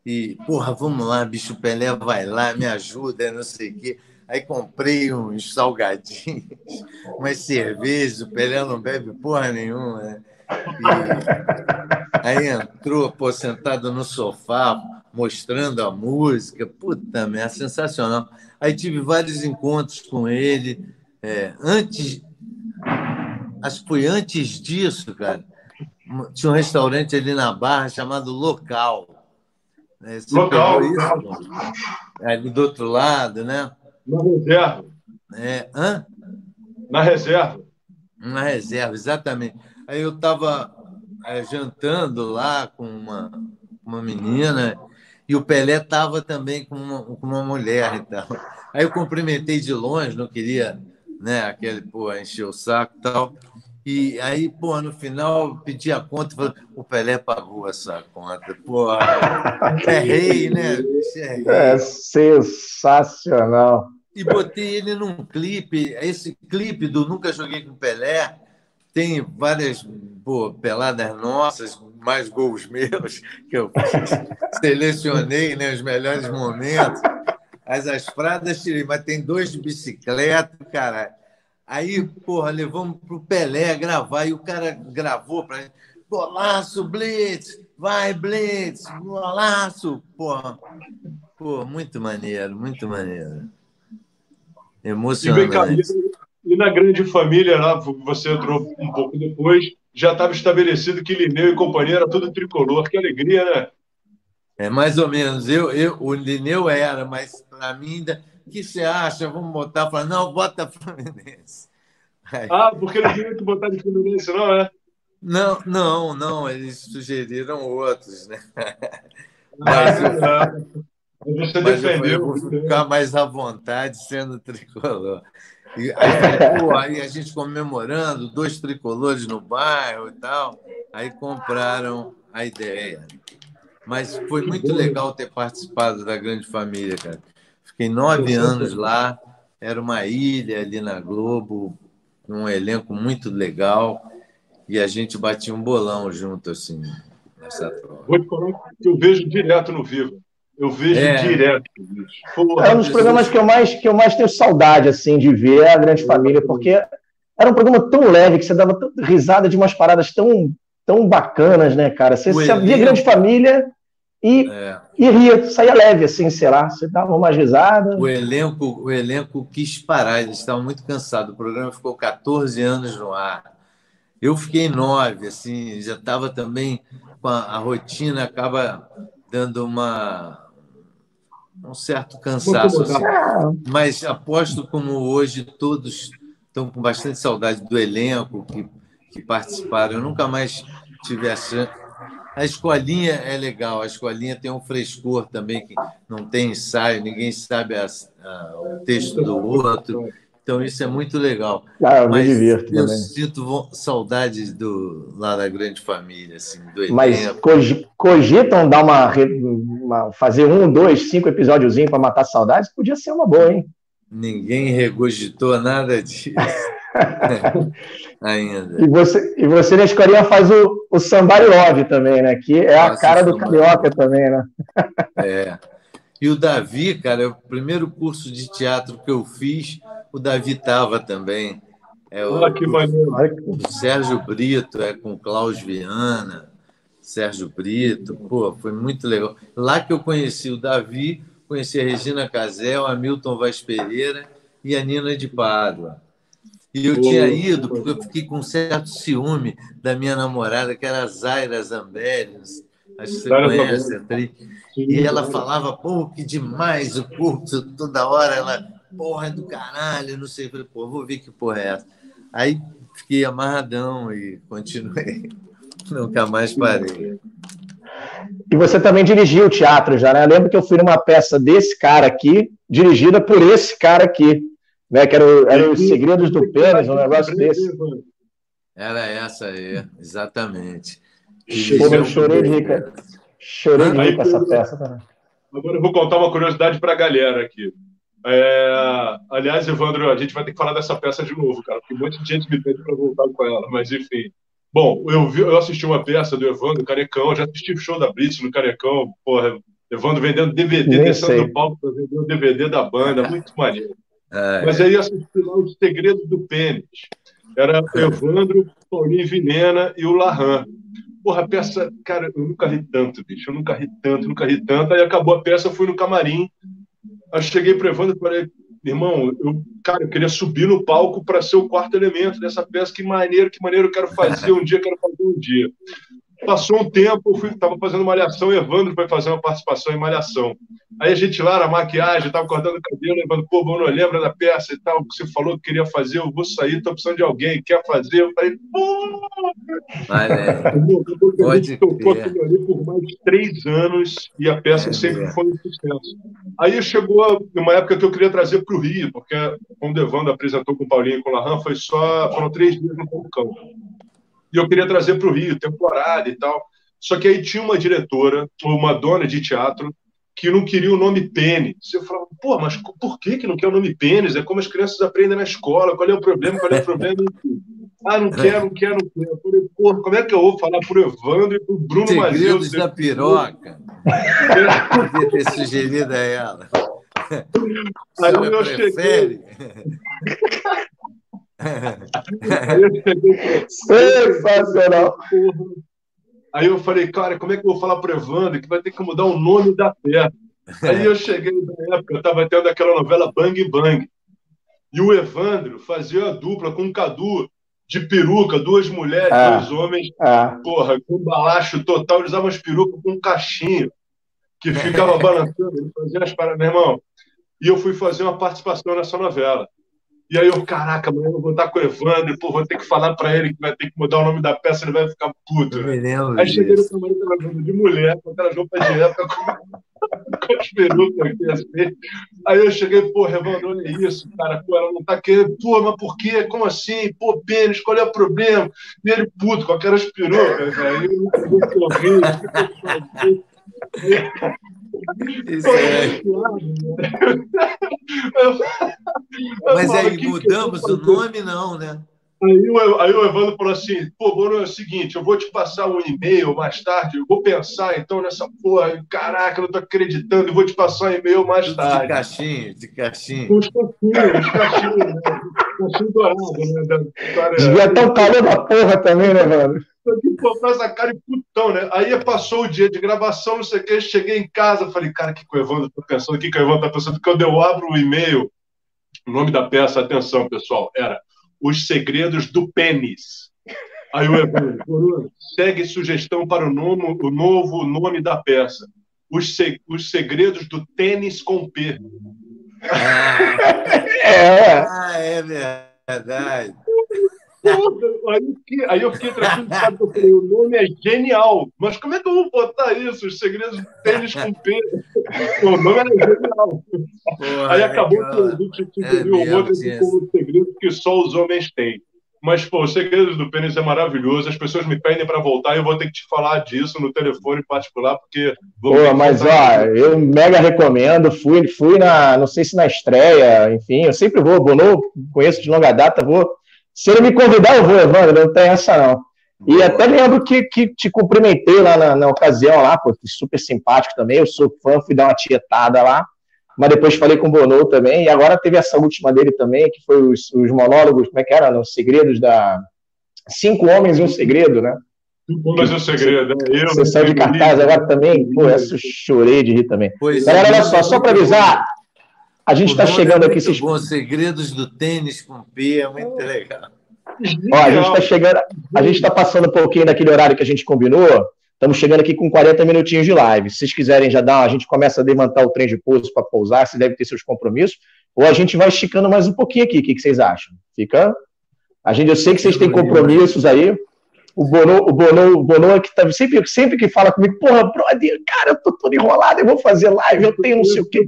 e, porra, vamos lá, bicho Pelé vai lá, me ajuda, não sei o quê. Aí comprei uns salgadinhos, umas cervejas, o Pelé não bebe porra nenhuma, né? E aí entrou, pô, sentado no sofá, mostrando a música. Puta merda, sensacional. Aí tive vários encontros com ele. É, antes, acho que foi antes disso, cara. Tinha um restaurante ali na Barra chamado Local. É, local, isso, ali do outro lado, né? Na reserva. É, hã? Na reserva. Na reserva, exatamente. Aí eu estava é, jantando lá com uma, uma menina e o Pelé estava também com uma, com uma mulher. Então. Aí eu cumprimentei de longe, não queria né, aquele, pô, encher o saco e tal. E aí, pô, no final, pedi a conta, falei, o Pelé pagou essa conta. Pô, é rei, né? É, rei. é sensacional. E botei ele num clipe, esse clipe do Nunca Joguei com Pelé, tem várias pô, peladas nossas, mais gols meus, que eu selecionei né, os melhores momentos. As asfradas tirei, mas tem dois de bicicleta, cara. Aí, porra, levamos pro Pelé gravar e o cara gravou para gente. Golaço, Blitz! Vai, Blitz! Golaço! Porra. Pô, muito maneiro, muito maneiro. Emocionante. E na grande família, lá, você entrou um pouco depois, já estava estabelecido que Lineu e companhia era tudo tricolor. Que alegria, né? É mais ou menos. Eu, eu, o Lineu era, mas para mim ainda. O que você acha? Vamos botar. Falar, não, bota Fluminense. Aí. Ah, porque não queria que botar de Fluminense, não, é? Não, não, não. Eles sugeriram outros, né? Mas, ah, eu, você mas defendeu. Eu vou ficar mais à vontade sendo tricolor. E aí, pô, aí a gente comemorando, dois tricolores no bairro e tal. Aí compraram a ideia. Mas foi muito legal ter participado da grande família, cara. Fiquei nove anos lá, era uma ilha ali na Globo, um elenco muito legal, e a gente batia um bolão junto, assim, nessa troca. Eu vejo direto no Vivo. Eu vejo é. direto. Porra, é um dos programas que eu, mais, que eu mais tenho saudade assim, de ver a Grande Família, porque era um programa tão leve que você dava risada de umas paradas tão, tão bacanas, né, cara? Você, você via Grande Família e, é. e ria, saía leve, assim, sei lá, você dava uma risada. O elenco, o elenco quis parar, eles estavam muito cansados. O programa ficou 14 anos no ar. Eu fiquei nove, assim, já estava também com a, a, rotina, acaba dando uma um certo cansaço. Assim. Mas aposto como hoje todos estão com bastante saudade do elenco que, que participaram. Eu nunca mais tive a chance, a escolinha é legal, a escolinha tem um frescor também, que não tem ensaio, ninguém sabe as, a, o texto do outro. Então, isso é muito legal. Ah, eu Mas me divirto eu também. sinto saudades do, lá da grande família, assim, do Mas cogitam dar uma, uma, fazer um, dois, cinco episódiozinhos para matar saudades? Podia ser uma boa, hein? Ninguém regurgitou nada disso. Ainda. E você, e você na escolinha faz o, o Somebody Love também, né? Que é Nossa, a cara do carioca também, né? É. E o Davi, cara, é o primeiro curso de teatro que eu fiz, o Davi estava também. É o, Olha que maneiro. O Sérgio Brito, é com Klaus Viana, Sérgio Brito. Pô, foi muito legal. Lá que eu conheci o Davi, conheci a Regina Casel, a Milton Vaz Pereira e a Nina de Pádua. E eu tinha ido porque eu fiquei com um certo ciúme da minha namorada, que era a Zaira Zambelli, acho que você conhece, atriz. E ela falava, pô, que demais o curso, toda hora ela, porra, é do caralho, não sei. Eu falei, pô, vou ver que porra é essa. Aí fiquei amarradão e continuei. Nunca mais parei. E você também dirigiu o teatro já, né? Eu lembro que eu fui numa peça desse cara aqui, dirigida por esse cara aqui né? Que era, era os segredos do pênis, um negócio desse. Era essa aí, exatamente. Pô, eu chorei de rir, chorei de rir com essa peça também. Agora eu vou contar uma curiosidade para a galera aqui. É... Aliás, Evandro, a gente vai ter que falar dessa peça de novo, cara, porque um monte de gente me pede para voltar com ela, mas enfim. Bom, eu, vi, eu assisti uma peça do Evandro Carecão, já assisti o show da Blitz no Carecão, porra, Evandro vendendo DVD, Nem descendo sei. do palco para vender o DVD da banda, muito maneiro. É. Mas aí assisti lá Os Segredos do Pênis. Era Evandro, Paulinho Vinena e o Larran. Porra, a peça, cara, eu nunca ri tanto, bicho. Eu nunca ri tanto, nunca ri tanto. Aí acabou a peça, eu fui no camarim. Aí cheguei para Evandro e falei, irmão, eu, cara, eu queria subir no palco para ser o quarto elemento dessa peça. Que maneiro, que maneiro eu quero fazer um dia, quero fazer um dia. Passou um tempo, eu estava fazendo malhação, Evandro foi fazer uma participação em malhação. Aí a gente lá na maquiagem, estava cortando o cabelo, Evandro, pô, não lembra da peça e tal, que você falou que queria fazer, eu vou sair, estou precisando de alguém, quer fazer? Eu falei, pô! Vale. Pode tocou aquilo ali por mais de três anos e a peça é, sempre é. foi um sucesso. Aí chegou uma época que eu queria trazer para o Rio, porque quando o Evandro apresentou com o Paulinho e com o Larran, foi só, foram três dias no Palcão e eu queria trazer para o Rio, temporada e tal. Só que aí tinha uma diretora, uma dona de teatro, que não queria o nome pênis. Eu falava, pô, mas por que, que não quer o nome pênis? É como as crianças aprendem na escola, qual é o problema, qual é o problema? ah, não quero, não quero, não quero. Eu falei, pô, como é que eu vou falar pro Evandro e pro Bruno Segredos da piroca. Podia ter sugerido a ela. Aí eu cheguei... Sensacional. Aí eu falei, cara, como é que eu vou falar para o Evandro que vai ter que mudar o nome da peça? Aí eu cheguei na época, eu estava tendo aquela novela Bang Bang. E o Evandro fazia a dupla com o Cadu de peruca, duas mulheres, ah, dois homens, ah. porra, com balacho total, eles usavam as perucas com um cachinho que ficava balançando, ele fazia as paradas, meu irmão. E eu fui fazer uma participação nessa novela. E aí eu, caraca, amanhã eu vou estar com o Evandro, pô, vou ter que falar para ele que vai ter que mudar o nome da peça, ele vai ficar puto. Né? Aí cheguei no camarim tava de mulher, com aquelas roupas de época, com, com as perucas aqui, assim. Aí eu cheguei, pô, Evandro, olha isso, cara, pô, ela não tá querendo, pô, mas por quê? Como assim? Pô, pênis, qual é o problema? E ele, puto, com aquelas perucas, aí eu não entendi o é. Mas aí mudamos o nome, não, né? Aí o, aí o Evandro falou assim: pô, Bruno, é o seguinte, eu vou te passar um e-mail mais tarde, eu vou pensar então nessa porra, caraca, eu não tô acreditando, eu vou te passar um e-mail mais tarde. De caixinha, de caixinha. Os caixinhos, os caixinhos, né? Caixinho dourado, né? Da Devia estar um calor da porra também, né, mano? Aqui, pô, com essa cara de putão, né? Aí passou o dia de gravação, não sei o que, cheguei em casa, falei, cara, o que, que o Evandro tá pensando? O que, que o Evandro tá pensando? Quando eu abro o e-mail, o nome da peça, atenção, pessoal, era Os Segredos do Pênis. Aí o Evandro, segue sugestão para o, nome, o novo nome da peça. Os, se, os Segredos do Tênis com P. Ah, é, ah, é verdade. Aí, aí eu fiquei tranquilo, sabe? Eu falei, o nome é genial, mas como é que eu vou botar isso? Os segredos do tênis com P. o nome era genial. Porra, aí acabou que a gente sugeriu é outro como segredo que só os homens têm. Mas, pô, os segredos do pênis é maravilhoso. As pessoas me pedem para voltar e eu vou ter que te falar disso no telefone particular, porque. Pô, mas, ó, eu mega recomendo. Fui, fui na, não sei se na estreia, enfim, eu sempre vou. Bono, conheço de longa data, vou se ele me convidar, eu vou, Evandro, não tem essa não. E Boa. até lembro que, que te cumprimentei lá na, na ocasião, lá, pô, super simpático também. Eu sou fã, fui dar uma tietada lá. Mas depois falei com o Bono também. E agora teve essa última dele também, que foi os, os monólogos, como é que era? Os segredos da. Cinco Homens e um Segredo, né? Cinco Homens e um Segredo, né? Eu, Você saiu de cartaz agora também. Pô, essa eu chorei de rir também. Pois Galera, é, olha só, só para avisar, a gente está chegando é aqui. Esses... Bom, segredos do tênis com P é muito legal. Ó, a gente está chegando, a gente está passando um pouquinho daquele horário que a gente combinou. Estamos chegando aqui com 40 minutinhos de live. Se vocês quiserem já dar, a gente começa a levantar o trem de pouso para pousar, se deve ter seus compromissos, ou a gente vai esticando mais um pouquinho aqui. O que, que vocês acham? Fica? A gente, eu sei que vocês têm compromissos aí. O Bono, o Bono, o Bono é que tá, sempre, sempre que fala comigo, porra, brother, cara, eu tô todo enrolado, eu vou fazer live, eu tenho não sei o quê.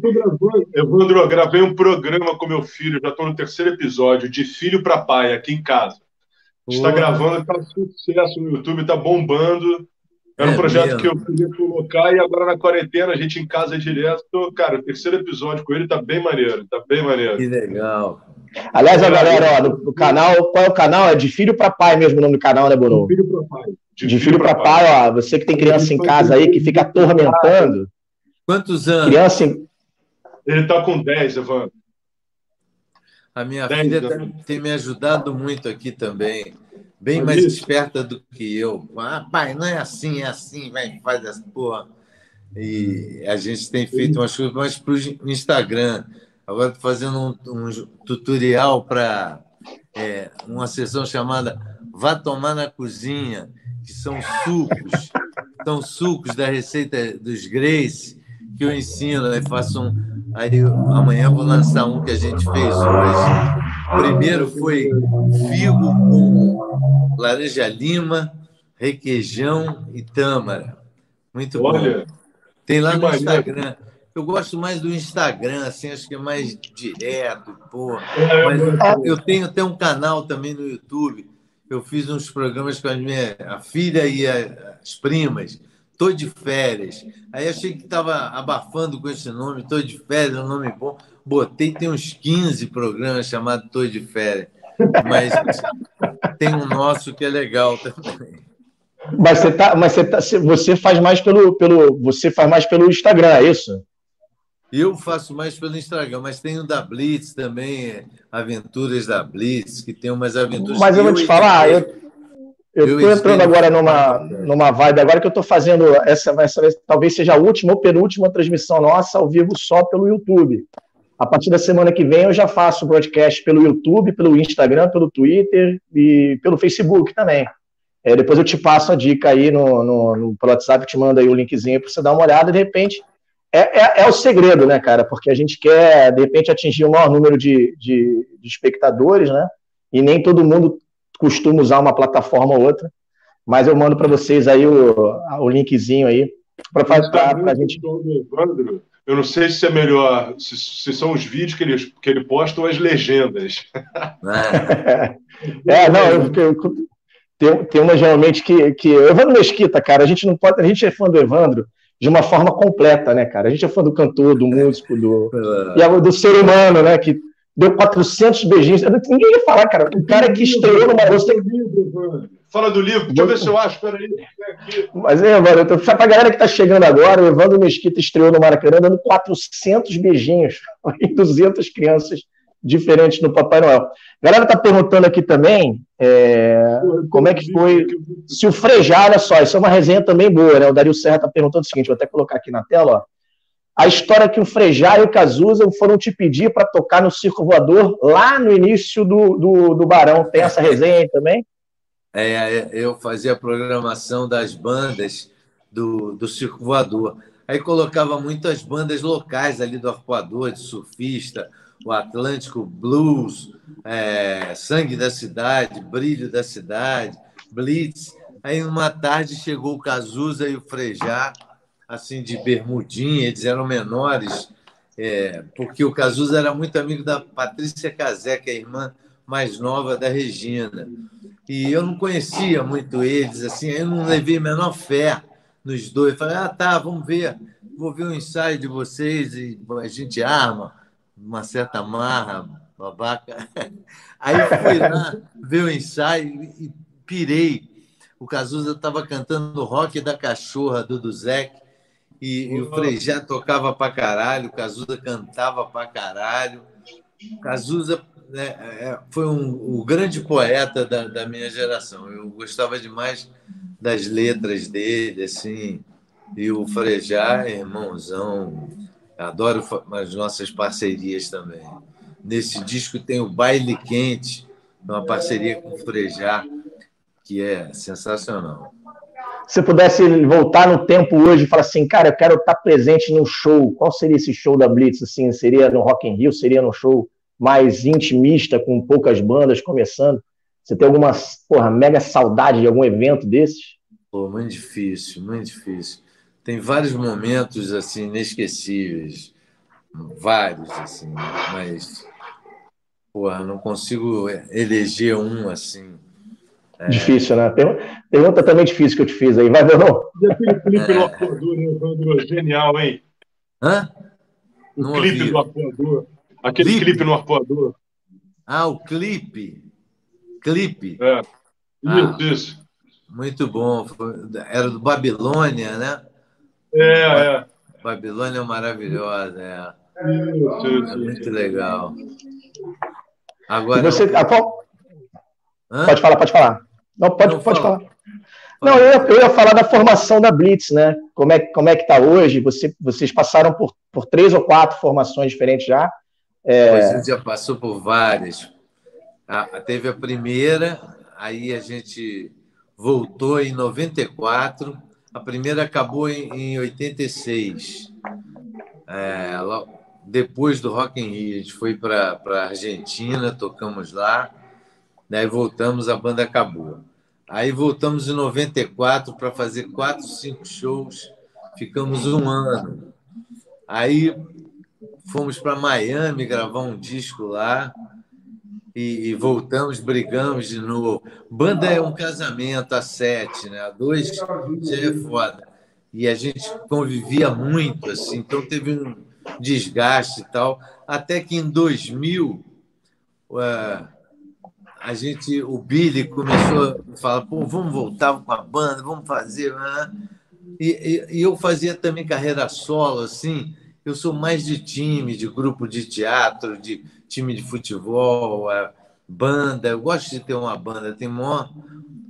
Evandro, eu gravei um programa com meu filho, já tô no terceiro episódio, de filho para pai, aqui em casa. Está gravando, tá sucesso no YouTube, tá bombando. Era um é projeto mesmo. que eu queria colocar e agora na quarentena, a gente em casa direto. Tô, cara, o terceiro episódio com ele tá bem maneiro, tá bem maneiro. Que legal. Aliás, a galera, ó, no, canal, qual é o canal? É de filho para pai mesmo o nome do canal, né, Bono? De filho para pai. De, de filho, para pai, pai, ó, você que tem criança em casa aí, que fica atormentando. Quantos anos? Criança em... Ele tá com 10, Evandro. A minha filha tem, tem me ajudado muito aqui também bem mais esperta do que eu. Ah, pai, não é assim, é assim, vai, faz essa porra. E a gente tem feito umas coisas mais para o Instagram. Agora estou fazendo um, um tutorial para é, uma sessão chamada Vá Tomar na Cozinha, que são sucos, são sucos da receita dos Grace, que eu ensino, aí faço um. Aí amanhã vou lançar um que a gente fez hoje. O primeiro foi figo com laranja lima, requeijão e tâmara. Muito Olha, bom. Tem lá no Instagram. Eu gosto mais do Instagram, assim, acho que é mais direto. É, Mas eu tenho até um canal também no YouTube. Eu fiz uns programas com a minha a filha e as primas. Tô de férias. Aí achei que estava abafando com esse nome, tô de férias, é um nome bom. Botei, tem uns 15 programas chamados Tô de férias. Mas tem um nosso que é legal também. Mas você tá, mas você, tá, você faz mais pelo, pelo, você faz mais pelo Instagram, é isso? Eu faço mais pelo Instagram, mas tem o da Blitz também, Aventuras da Blitz, que tem umas aventuras. Mas eu vou te falar, eu, eu estou entrando agora numa, numa vibe, agora que eu estou fazendo essa, essa, talvez seja a última ou penúltima transmissão nossa ao vivo só pelo YouTube. A partir da semana que vem eu já faço broadcast pelo YouTube, pelo Instagram, pelo Twitter e pelo Facebook também. É, depois eu te passo a dica aí no, no, no pelo WhatsApp, te mando aí o linkzinho para você dar uma olhada. De repente, é, é, é, o segredo, né, cara? Porque a gente quer, de repente, atingir o maior número de, de, de espectadores, né? E nem todo mundo costuma usar uma plataforma ou outra, mas eu mando para vocês aí o, o linkzinho aí para fazer a gente. Eu não sei se é melhor, se, se, são os vídeos que ele, que ele posta ou as legendas. é, não, eu, eu, tem, tem uma geralmente que, que. Evandro Mesquita, cara, a gente não pode. A gente é fã do Evandro de uma forma completa, né, cara? A gente é fã do cantor, do músico, do, e do ser humano, né? Que deu 400 beijinhos. Ninguém ia falar, cara. O cara que estreou numa música. Fala do livro, deixa eu ver se eu acho, peraí. Mas é, mano, então, pra galera que tá chegando agora, o Evandro Mesquita estreou no Maracanã dando 400 beijinhos em 200 crianças diferentes no Papai Noel. A galera tá perguntando aqui também é, como é que foi. Se o Frejá, olha só, isso é uma resenha também boa, né? O Dario Serra tá perguntando o seguinte, vou até colocar aqui na tela, ó. A história que o Frejá e o Cazuza foram te pedir para tocar no Circo Voador lá no início do, do, do Barão. Tem essa resenha aí também? É, eu fazia a programação das bandas do, do Circo Voador. Aí colocava muitas bandas locais ali do Arpoador, de surfista, o Atlântico Blues, é, Sangue da Cidade, Brilho da Cidade, Blitz. Aí, uma tarde, chegou o Cazuza e o Frejá, assim, de bermudinha, eles eram menores, é, porque o Cazuza era muito amigo da Patrícia Casé, que é a irmã mais nova da Regina. E eu não conhecia muito eles, assim, eu não levei a menor fé nos dois. Falei, ah, tá, vamos ver, vou ver o ensaio de vocês e a gente arma uma certa marra, babaca. Aí fui lá ver o ensaio e pirei. O Cazuza estava cantando rock da cachorra do Duzek e, e o Frejá tocava pra caralho, o Cazuza cantava pra caralho. O Cazuza né, é, foi um, o grande poeta da, da minha geração. Eu gostava demais das letras dele, assim. E o Frejá, irmãozão, adoro as nossas parcerias também. Nesse disco tem o Baile Quente, uma parceria com o Frejá, que é sensacional. Se pudesse voltar no tempo hoje e falar assim, cara, eu quero estar presente no show, qual seria esse show da Blitz? Assim, seria no Rock in Rio? Seria no show mais intimista, com poucas bandas começando? Você tem alguma porra, mega saudade de algum evento desses? Pô, muito difícil, muito difícil. Tem vários momentos assim inesquecíveis, vários assim, mas porra, não consigo eleger um assim. É... Difícil, né? Pergunta também difícil que eu te fiz aí. Vai, Bruno. E aquele clipe é... do Apoador, né, Evandro? Genial, hein? Hã? O não clipe ouvi. do Apoador. Aquele clipe? clipe no arpoador. Ah, o clipe. Clipe. É. Isso, ah, isso. Muito bom. Era do Babilônia, né? É, é. Babilônia é maravilhosa, é. É muito legal. Agora. você, eu... Pode falar, pode falar. Não, pode, Não, pode fala. falar. Não, eu ia, eu ia, falar da formação da Blitz, né? Como é, como é que está hoje? Você, vocês passaram por, por três ou quatro formações diferentes já. É... A gente já passou por várias. Ah, teve a primeira, aí a gente voltou em 94, a primeira acabou em, em 86. É, depois do Rock in Rio, a gente foi para a Argentina, tocamos lá, daí voltamos, a banda acabou. Aí voltamos em 94 para fazer quatro, cinco shows, ficamos um ano. Aí fomos para Miami gravar um disco lá e, e, voltamos, brigamos de novo. Banda é um casamento a sete, né? A dois já é foda. E a gente convivia muito, assim, então teve um desgaste e tal. Até que em 2000, uh, a gente, o Billy começou a falar: pô, vamos voltar com a banda, vamos fazer. Né? E, e, e eu fazia também carreira solo, assim eu sou mais de time, de grupo de teatro, de time de futebol, banda. Eu gosto de ter uma banda, tenho maior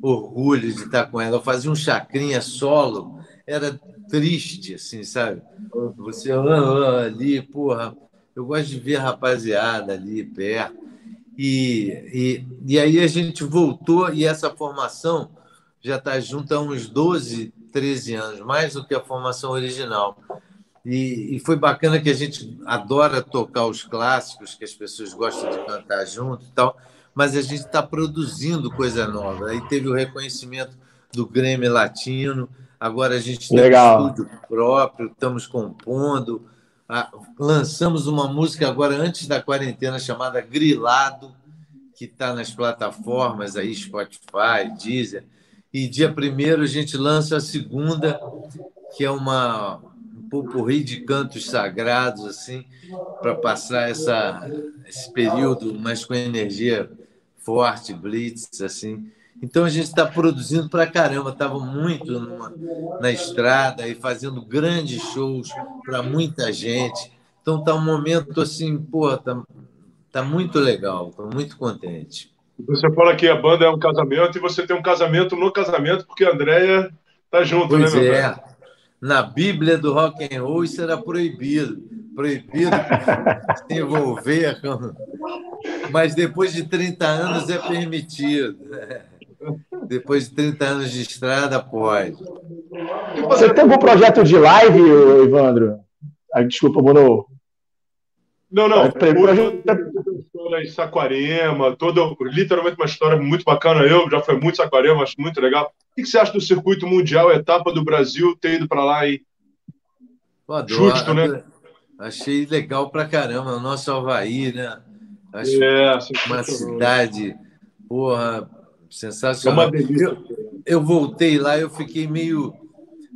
orgulho de estar com ela. Eu fazia um chacrinha solo, era triste, assim, sabe? Você ah, ah, ali, porra. Eu gosto de ver a rapaziada ali perto. E, e, e aí a gente voltou e essa formação já está junto há uns 12, 13 anos, mais do que a formação original. E, e, foi bacana que a gente adora tocar os clássicos, que as pessoas gostam de cantar junto e tal, mas a gente está produzindo coisa nova. Aí teve o reconhecimento do Grêmio Latino, agora a gente tem Legal. um estúdio próprio, estamos compondo. lançamos uma música agora antes da quarentena chamada Grilado, que está nas plataformas aí, Spotify, Deezer. E dia primeiro a gente lança a segunda, que é uma pupurri de cantos sagrados, assim, para passar essa, esse período mais com energia forte, blitz, assim. Então a gente está produzindo para caramba, estava muito numa, na estrada e fazendo grandes shows para muita gente. Então está um momento assim, pô, tá, Tá muito legal, estou muito contente. Você fala que a banda é um casamento e você tem um casamento no casamento, porque a Andréia tá junto, pois né, meu é. Velho? Na Bíblia do rock and roll isso era proibido. Proibido se envolver com... Mas depois de 30 anos é permitido. Depois de 30 anos de estrada, pode. Você tem algum projeto de live, Evandro? Ah, desculpa, Bono. Não, não. O história em Saquarema, toda, literalmente uma história muito bacana. Eu já fui muito Saquarema, acho muito legal. O que você acha do circuito mundial, etapa do Brasil, ter ido para lá e. Justo, né? Achei legal pra caramba. O nosso Havaí, né? Acho é, uma cidade, porra, sensacional. É eu, eu voltei lá, eu fiquei meio,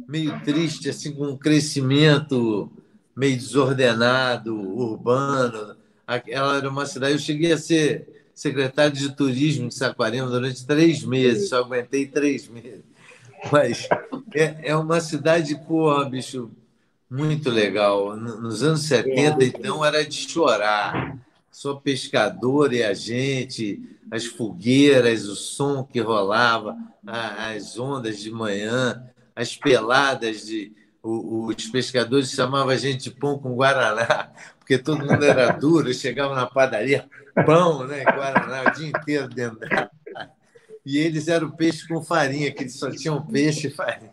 meio triste, assim, com um crescimento meio desordenado, urbano. Ela era uma cidade. Eu cheguei a ser secretário de turismo de Saquarema durante três meses, só aguentei três meses. Mas é, é uma cidade, porra, bicho, muito legal. Nos anos 70, então, era de chorar. Só pescador e a gente, as fogueiras, o som que rolava, as ondas de manhã, as peladas de, os pescadores chamavam a gente de pão com guaraná, porque todo mundo era duro, chegava na padaria, pão, né, guaraná, o dia inteiro dentro da... E eles eram peixe com farinha, que eles só tinham peixe e farinha.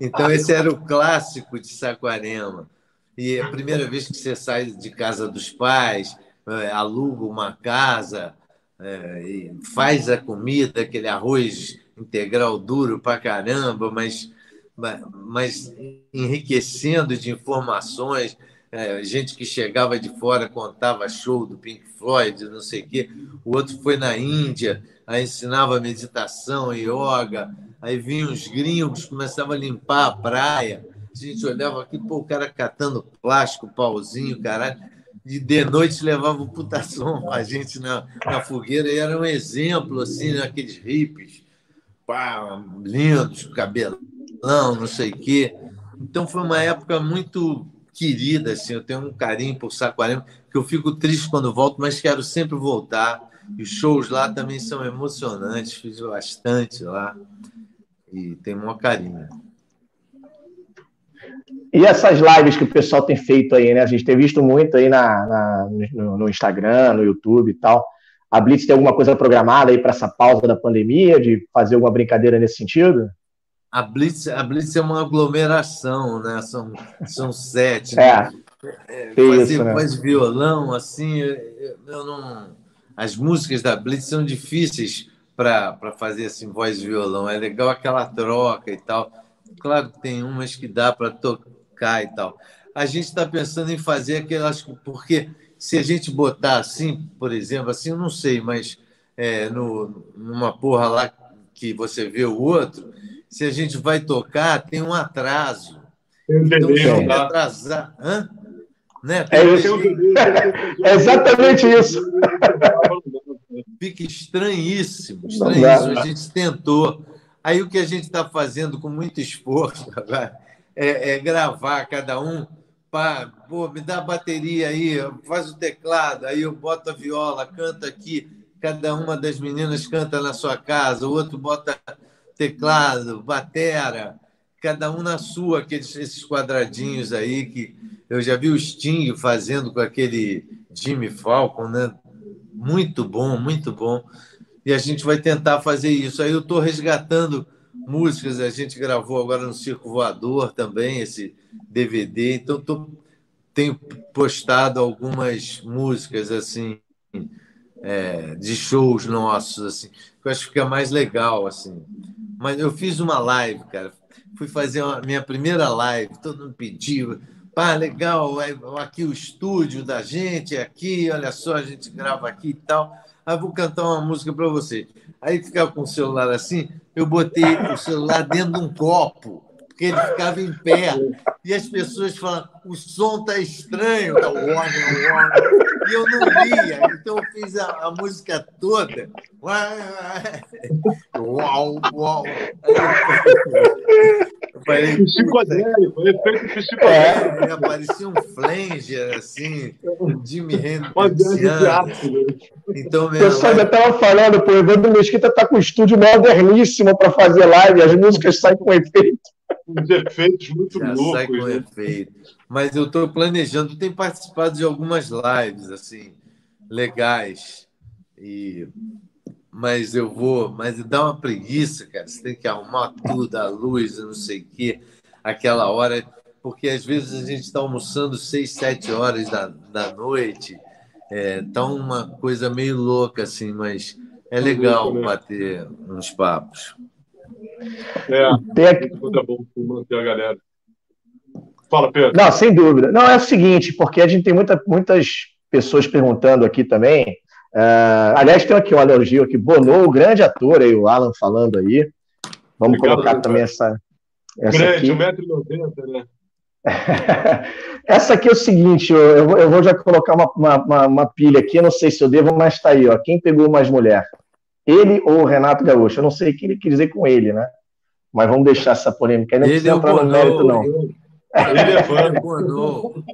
Então, esse era o clássico de Saquarema. E é a primeira vez que você sai de casa dos pais, é, aluga uma casa, é, faz a comida, aquele arroz integral duro pra caramba, mas mas enriquecendo de informações. É, gente que chegava de fora contava show do Pink Floyd, não sei o quê. O outro foi na Índia, aí ensinava meditação, yoga. Aí vinham os gringos, começavam a limpar a praia. A gente olhava aqui, pô, o cara catando plástico, pauzinho, caralho. E de noite levava um putação a gente na, na fogueira. E era um exemplo, assim, naqueles hippies, pá, lindos, cabelo não, não sei o quê. Então foi uma época muito querida, assim, eu tenho um carinho por Saquarema, que eu fico triste quando volto, mas quero sempre voltar. E os shows lá também são emocionantes, fiz bastante lá e tenho um carinho. E essas lives que o pessoal tem feito aí, né? A gente tem visto muito aí na, na no, no, Instagram, no YouTube e tal. A Blitz tem alguma coisa programada aí para essa pausa da pandemia, de fazer alguma brincadeira nesse sentido? A Blitz, a Blitz é uma aglomeração, né? São, são sete. Né? É, é fazer isso, né? voz violão, assim, eu não. As músicas da Blitz são difíceis para fazer assim, voz e violão. É legal aquela troca e tal. Claro que tem umas que dá para tocar e tal. A gente está pensando em fazer aquelas. Porque se a gente botar assim, por exemplo, assim, eu não sei, mas é, no, numa porra lá que você vê o outro, se a gente vai tocar, tem um atraso. Então, se atrasar. Hã? Né? É, isso. é exatamente isso. Fica estranhíssimo, estranhíssimo. A gente tentou. Aí o que a gente está fazendo com muito esforço é, é gravar cada um. Pá, pô, me dá a bateria aí, faz o teclado, aí eu boto a viola, canta aqui. Cada uma das meninas canta na sua casa, o outro bota teclado, batera, cada um na sua, aqueles, esses quadradinhos aí que eu já vi o Sting fazendo com aquele Jimmy Falcon, né? Muito bom, muito bom. E a gente vai tentar fazer isso. Aí eu estou resgatando músicas, a gente gravou agora no Circo Voador também, esse DVD, então tô, tenho postado algumas músicas assim é, de shows nossos, assim, que eu acho que fica mais legal, assim. Mas eu fiz uma live, cara. Fui fazer a minha primeira live, todo mundo pediu. Pá, legal, aqui o estúdio da gente, aqui, olha só, a gente grava aqui e tal. Aí vou cantar uma música para você. Aí ficava com o celular assim, eu botei o celular dentro de um copo, porque ele ficava em pé. E as pessoas falam, o som tá estranho, tá E eu não lia, então eu fiz a, a música toda. Uau, uau. Falei, psicodélico, efeito psicodélico. É, parecia um flanger, assim, Jimmy Hendrix. Então, meu, o pessoal ainda estava falando, pô, o Evandro Mesquita está com um estúdio moderníssimo para fazer live, as músicas saem com efeito. Uns efeitos muito Já loucos. Sai com né? efeito. Mas eu estou planejando, tenho participado de algumas lives, assim, legais. E mas eu vou, mas dá uma preguiça, cara. Você tem que arrumar tudo, a luz, não sei o quê, aquela hora, porque às vezes a gente está almoçando seis, sete horas da, da noite, é, tá uma coisa meio louca assim, mas é legal né? bater uns papos. É, tem aqui... é bom manter a galera. Fala, Pedro. Não, sem dúvida. Não, é o seguinte, porque a gente tem muita, muitas pessoas perguntando aqui também Uh, aliás, tem aqui um elogio aqui, Bono, o grande ator aí, o Alan falando aí. Vamos Obrigado, colocar também essa. essa grande, 1,90m, né? essa aqui é o seguinte, eu, eu vou já colocar uma, uma, uma, pilha aqui, eu não sei se eu devo, mas tá aí, ó. Quem pegou mais mulher? Ele ou o Renato Gaúcho? Eu não sei o que ele quis dizer com ele, né? Mas vamos deixar essa polêmica. Não precisa entrar no mérito, não. Ele é Bono.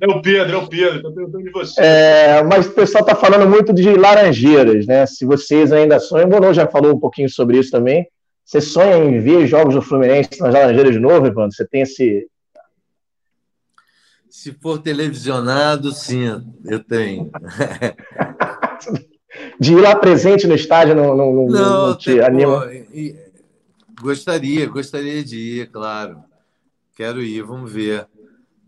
É o Pedro, é o Pedro, estou perguntando de você. É, mas o pessoal está falando muito de Laranjeiras, né? Se vocês ainda sonham, o Bono já falou um pouquinho sobre isso também. Você sonha em ver jogos do Fluminense nas Laranjeiras de novo, Evandro? Você tem esse. Se for televisionado, sim, eu tenho. de ir lá presente no estádio não, não, não, não, não te anima? Gostaria, gostaria de ir, claro. Quero ir, vamos ver.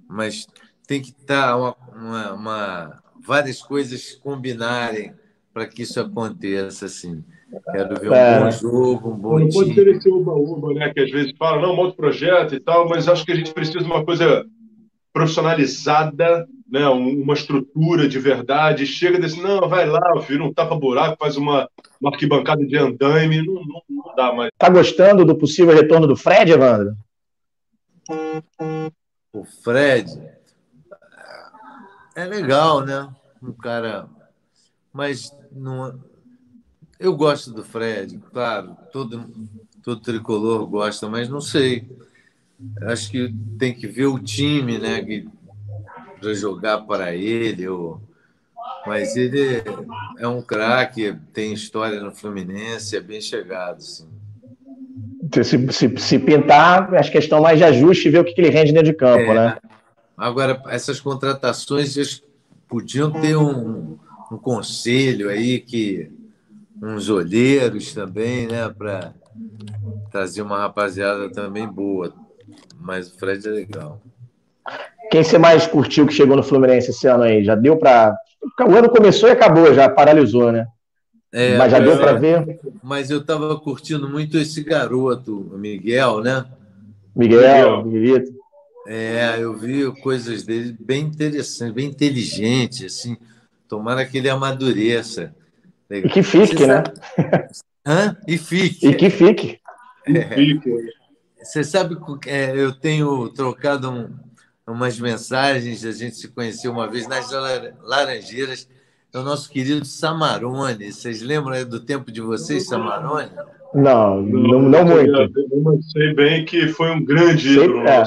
Mas tem que estar uma, uma, uma, várias coisas combinarem para que isso aconteça assim. Quero ver um é. bom jogo, um bom Não time. pode ser esse uba-uba, né? Que às vezes fala, não, um outro projeto e tal, mas acho que a gente precisa de uma coisa profissionalizada, né? uma estrutura de verdade. Chega desse, não, vai lá, vira um tapa-buraco, faz uma, uma arquibancada de andaime, não, não, não dá mais. Tá gostando do possível retorno do Fred, Evandro? O Fred, é legal, né? Um cara. Mas não... eu gosto do Fred, claro, todo, todo tricolor gosta, mas não sei. Acho que tem que ver o time, né? Para jogar para ele. Ou... Mas ele é um craque, tem história no Fluminense, é bem chegado, sim. Se, se, se, pintar, acho que é questão mais de ajuste e ver o que, ele rende dentro de campo, é, né? Agora, essas contratações podiam ter um, um conselho aí, que uns olheiros também, né, para trazer uma rapaziada também boa. Mas o Fred é legal. Quem você mais curtiu que chegou no Fluminense esse ano aí? Já deu para. O ano começou e acabou, já paralisou, né? É, mas já deu para ver. Mas eu estava curtindo muito esse garoto, Miguel, né? Miguel, Miguelito. É, eu vi coisas dele bem interessantes, bem inteligente, assim. Tomara que ele amadureça. E que fique, Você né? Hã? E fique. E que fique. É. Você sabe que é, eu tenho trocado um, umas mensagens, a gente se conheceu uma vez nas Laranjeiras, é o nosso querido Samarone. Vocês lembram do tempo de vocês, Samarone? Não, não, não, muito. Eu sei bem que foi um grande ídolo é.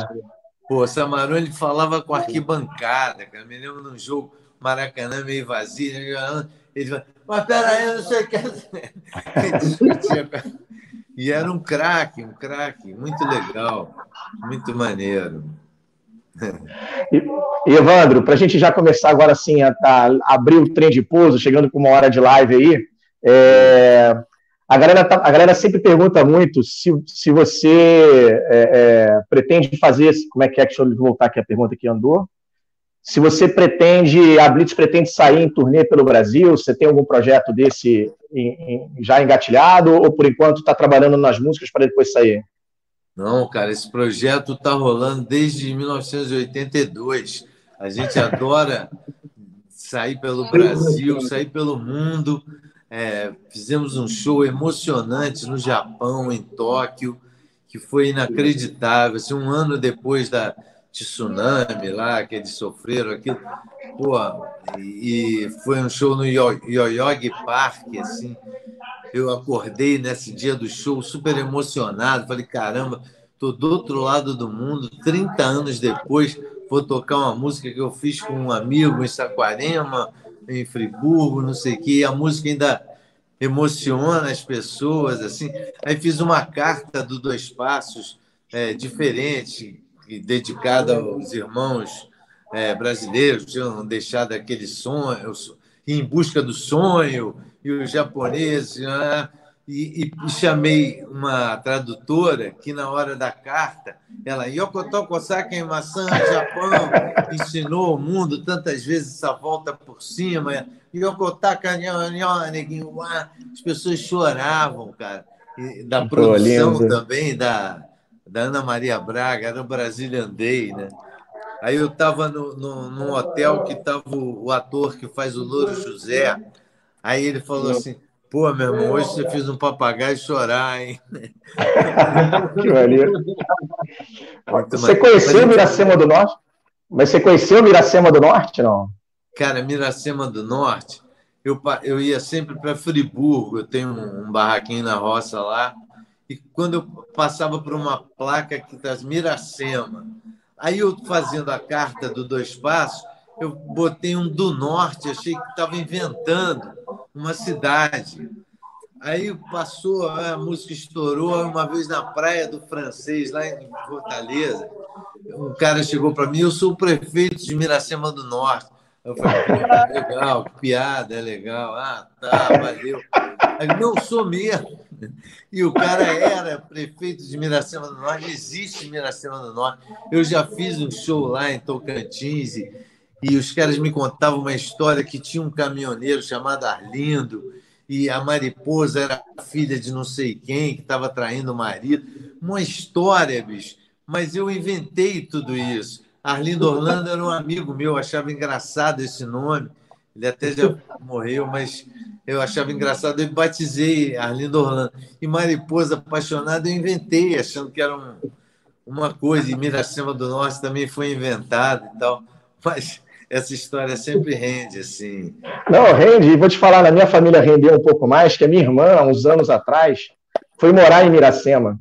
Pô, Samarone falava com arquibancada, cara. Me lembro num jogo Maracanã meio vazio, ele falava, mas peraí, eu não sei o que. e era um craque, um craque, muito legal, muito maneiro. Evandro, para a gente já começar agora assim a, a, abrir o trem de pouso, chegando com uma hora de live aí, é, a galera, tá, a galera sempre pergunta muito se, se você é, é, pretende fazer. Como é que é? Deixa eu voltar aqui a pergunta que andou. Se você pretende, a Blitz pretende sair em turnê pelo Brasil, você tem algum projeto desse em, em, já engatilhado ou por enquanto está trabalhando nas músicas para depois sair? Não, cara, esse projeto está rolando desde 1982. A gente adora sair pelo Brasil, sair pelo mundo. É, fizemos um show emocionante no Japão, em Tóquio, que foi inacreditável. Assim, um ano depois da tsunami lá, que eles sofreram aquilo. Pô, e, foi um show no Yoyogi Park, assim. Eu acordei nesse dia do show super emocionado. Falei, caramba, tô do outro lado do mundo, 30 anos depois, vou tocar uma música que eu fiz com um amigo em Saquarema, em Friburgo, não sei o quê. E a música ainda emociona as pessoas, assim. Aí fiz uma carta do Dois Passos, é, diferente, dedicada aos irmãos é, brasileiros, tinham deixado aquele sonho, em busca do sonho, e os japoneses. Né? E, e, chamei uma tradutora que, na hora da carta, ela, Yokoto Kosaka maçã, Japão, ensinou o mundo tantas vezes essa volta por cima. Yokotaka As pessoas choravam, cara. E da produção também, da, da Ana Maria Braga, era o Brasília Andei, né? Aí eu estava no, no, num hotel que estava o, o, ator que faz o Louro José. Aí ele falou assim: Pô, meu irmão, hoje você fez um papagaio chorar, hein? que maneiro. Você conheceu Miracema do Norte? Mas você conheceu Miracema do Norte, não? Cara, Miracema do Norte, eu, eu ia sempre para Friburgo, eu tenho um, um, barraquinho na roça lá, e quando eu passava por uma placa que está Miracema, aí eu fazendo a carta do Dois Passos, eu botei um do Norte, achei que estava inventando uma cidade. Aí passou, a música estourou uma vez na praia do francês, lá em Fortaleza. Um cara chegou para mim, eu sou o prefeito de Miracema do Norte. Eu falei, legal, que piada, é legal. Ah, tá, valeu. Aí, não sou mesmo. E o cara era prefeito de Miracema do Norte, existe Miracema do Norte. Eu já fiz um show lá em Tocantins e e os caras me contavam uma história que tinha um caminhoneiro chamado Arlindo e a mariposa era filha de não sei quem que estava traindo o marido. Uma história, bicho. Mas eu inventei tudo isso. Arlindo Orlando era um amigo meu, achava engraçado esse nome. Ele até já morreu, mas eu achava engraçado. Eu batizei Arlindo Orlando. E Mariposa Apaixonada eu inventei, achando que era um, uma coisa. E Miracema do Norte também foi inventado e tal. Mas essa história sempre rende, assim. Não, rende. E vou te falar, na minha família rendeu um pouco mais, que a minha irmã, há uns anos atrás, foi morar em Miracema.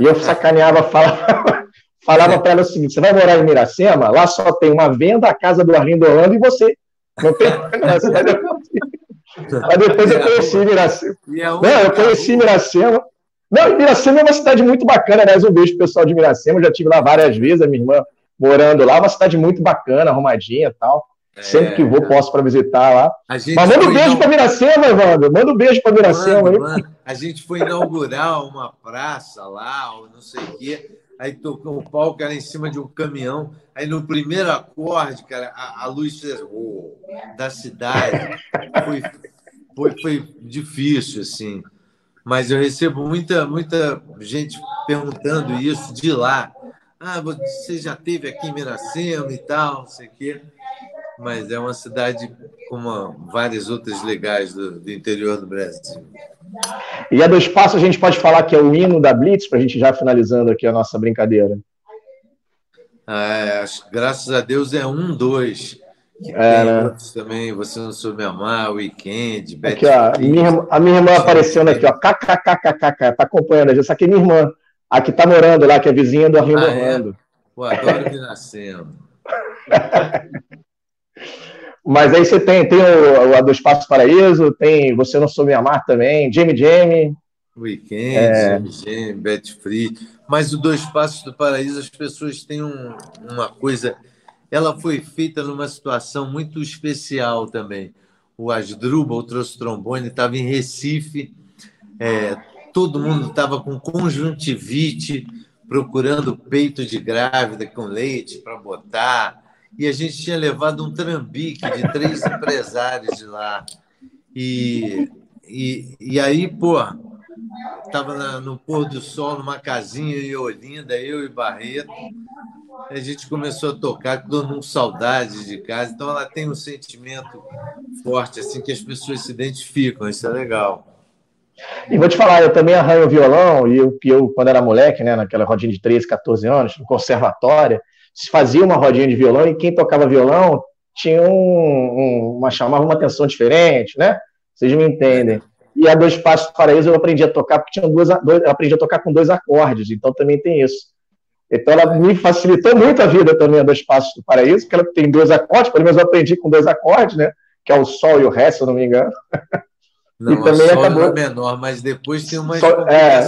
E eu sacaneava, falava, falava para ela o seguinte: você vai morar em Miracema? Lá só tem uma venda, a casa do Arlindo Orlando e você. Não tem. Mas depois eu conheci Miracema. Não, eu conheci Miracema. Não, Miracema é uma cidade muito bacana, aliás, um beijo pro pessoal de Miracema, eu já estive lá várias vezes, a minha irmã morando lá, uma cidade muito bacana, arrumadinha e tal. É, Sempre que vou, posso para visitar lá. Mas manda um beijo para Miracema, Evandro. Manda um beijo para Miracema. Mano, a gente foi inaugurar uma praça lá, ou não sei o quê. Aí tocou um palco, era em cima de um caminhão. Aí no primeiro acorde, cara, a, a luz oh, da cidade foi, foi, foi difícil, assim. Mas eu recebo muita, muita gente perguntando isso de lá. Ah, você já teve aqui em Miracema e tal, não sei o quê. Mas é uma cidade como várias outras legais do, do interior do Brasil. E a Dois Passos a gente pode falar que é o hino da Blitz, para a gente já finalizando aqui a nossa brincadeira. É, graças a Deus é um, dois. É, né? também, Você Não Soube Amar, Weekend, aqui, ó, minha, A minha irmã aparecendo aqui, ó, kkkkkk, tá acompanhando, essa aqui é minha irmã. A que está morando lá, que é vizinha do Arlindo ah, Orlando. É? Pô, adoro Vinacema. Mas aí você tem, tem o, o A do Espaço Paraíso, tem Você Não Soube Amar também, Jamie Jamie. Weekend, é... Jamie Jamie, Betty Free. Mas o Dois Passos do Paraíso, as pessoas têm um, uma coisa. Ela foi feita numa situação muito especial também. O Asdrubal trouxe trombone, estava em Recife, é, todo mundo estava com conjuntivite, procurando peito de grávida com leite para botar. E a gente tinha levado um trambique de três empresários de lá. E, e, e aí, pô, estava no pôr do sol, numa casinha em Olinda, eu e Barreto. A gente começou a tocar, todo mundo saudade de casa. Então, ela tem um sentimento forte, assim, que as pessoas se identificam. Isso é legal. E vou te falar, eu também arranho violão, e eu, eu, quando era moleque, né, naquela rodinha de 13, 14 anos, no conservatório, se fazia uma rodinha de violão e quem tocava violão tinha um, um, uma chamava uma atenção diferente, né? Vocês me entendem. E a Dois Passos do Paraíso eu aprendi a tocar porque tinha duas, dois, eu aprendi a tocar com dois acordes, então também tem isso. Então ela me facilitou muito a vida também a Dois Passos do Paraíso, porque ela tem dois acordes, pelo menos eu aprendi com dois acordes, né? Que é o Sol e o Ré, se eu não me engano. Não, e também acabou é menor, mas depois tem uma é,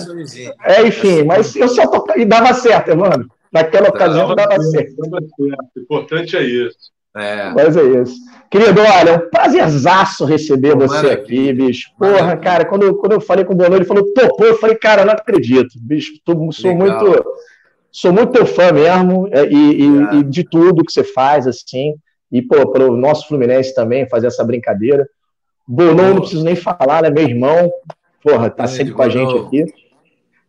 é, enfim, mas eu só tocava e dava certo, mano. Naquela ocasião dava, dava certo. Certo. O importante é isso. É. Mas é isso. Querido, olha, é um prazerzaço receber Pô, você aqui, bicho. Porra, maravilha. cara, quando, quando eu falei com o Bono, ele falou, topou, eu falei, cara, não acredito, bicho, tô, sou Legal. muito sou muito teu fã mesmo, é, e, e, e, de tudo que você faz, assim, e, pô, para o nosso Fluminense também, fazer essa brincadeira. Bonon, não preciso nem falar, né? Meu irmão, porra, tá sempre com a gente aqui.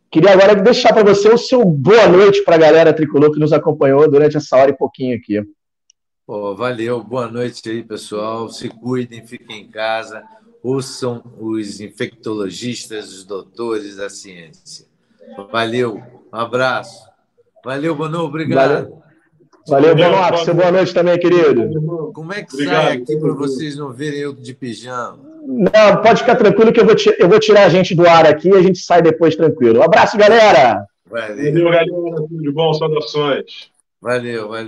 Queria agora deixar para você o seu boa noite para a galera tricolor que nos acompanhou durante essa hora e pouquinho aqui. Pô, valeu, boa noite aí, pessoal. Se cuidem, fiquem em casa, ouçam os infectologistas, os doutores da ciência. Valeu, um abraço. Valeu, Bono, obrigado. Valeu. Valeu, boa noite também, querido. Como é que Obrigado. sai aqui para vocês não verem eu de pijama? Não, pode ficar tranquilo que eu vou, eu vou tirar a gente do ar aqui e a gente sai depois tranquilo. Um abraço, galera. Valeu, galera. Tudo de bom, saudações. Valeu, valeu.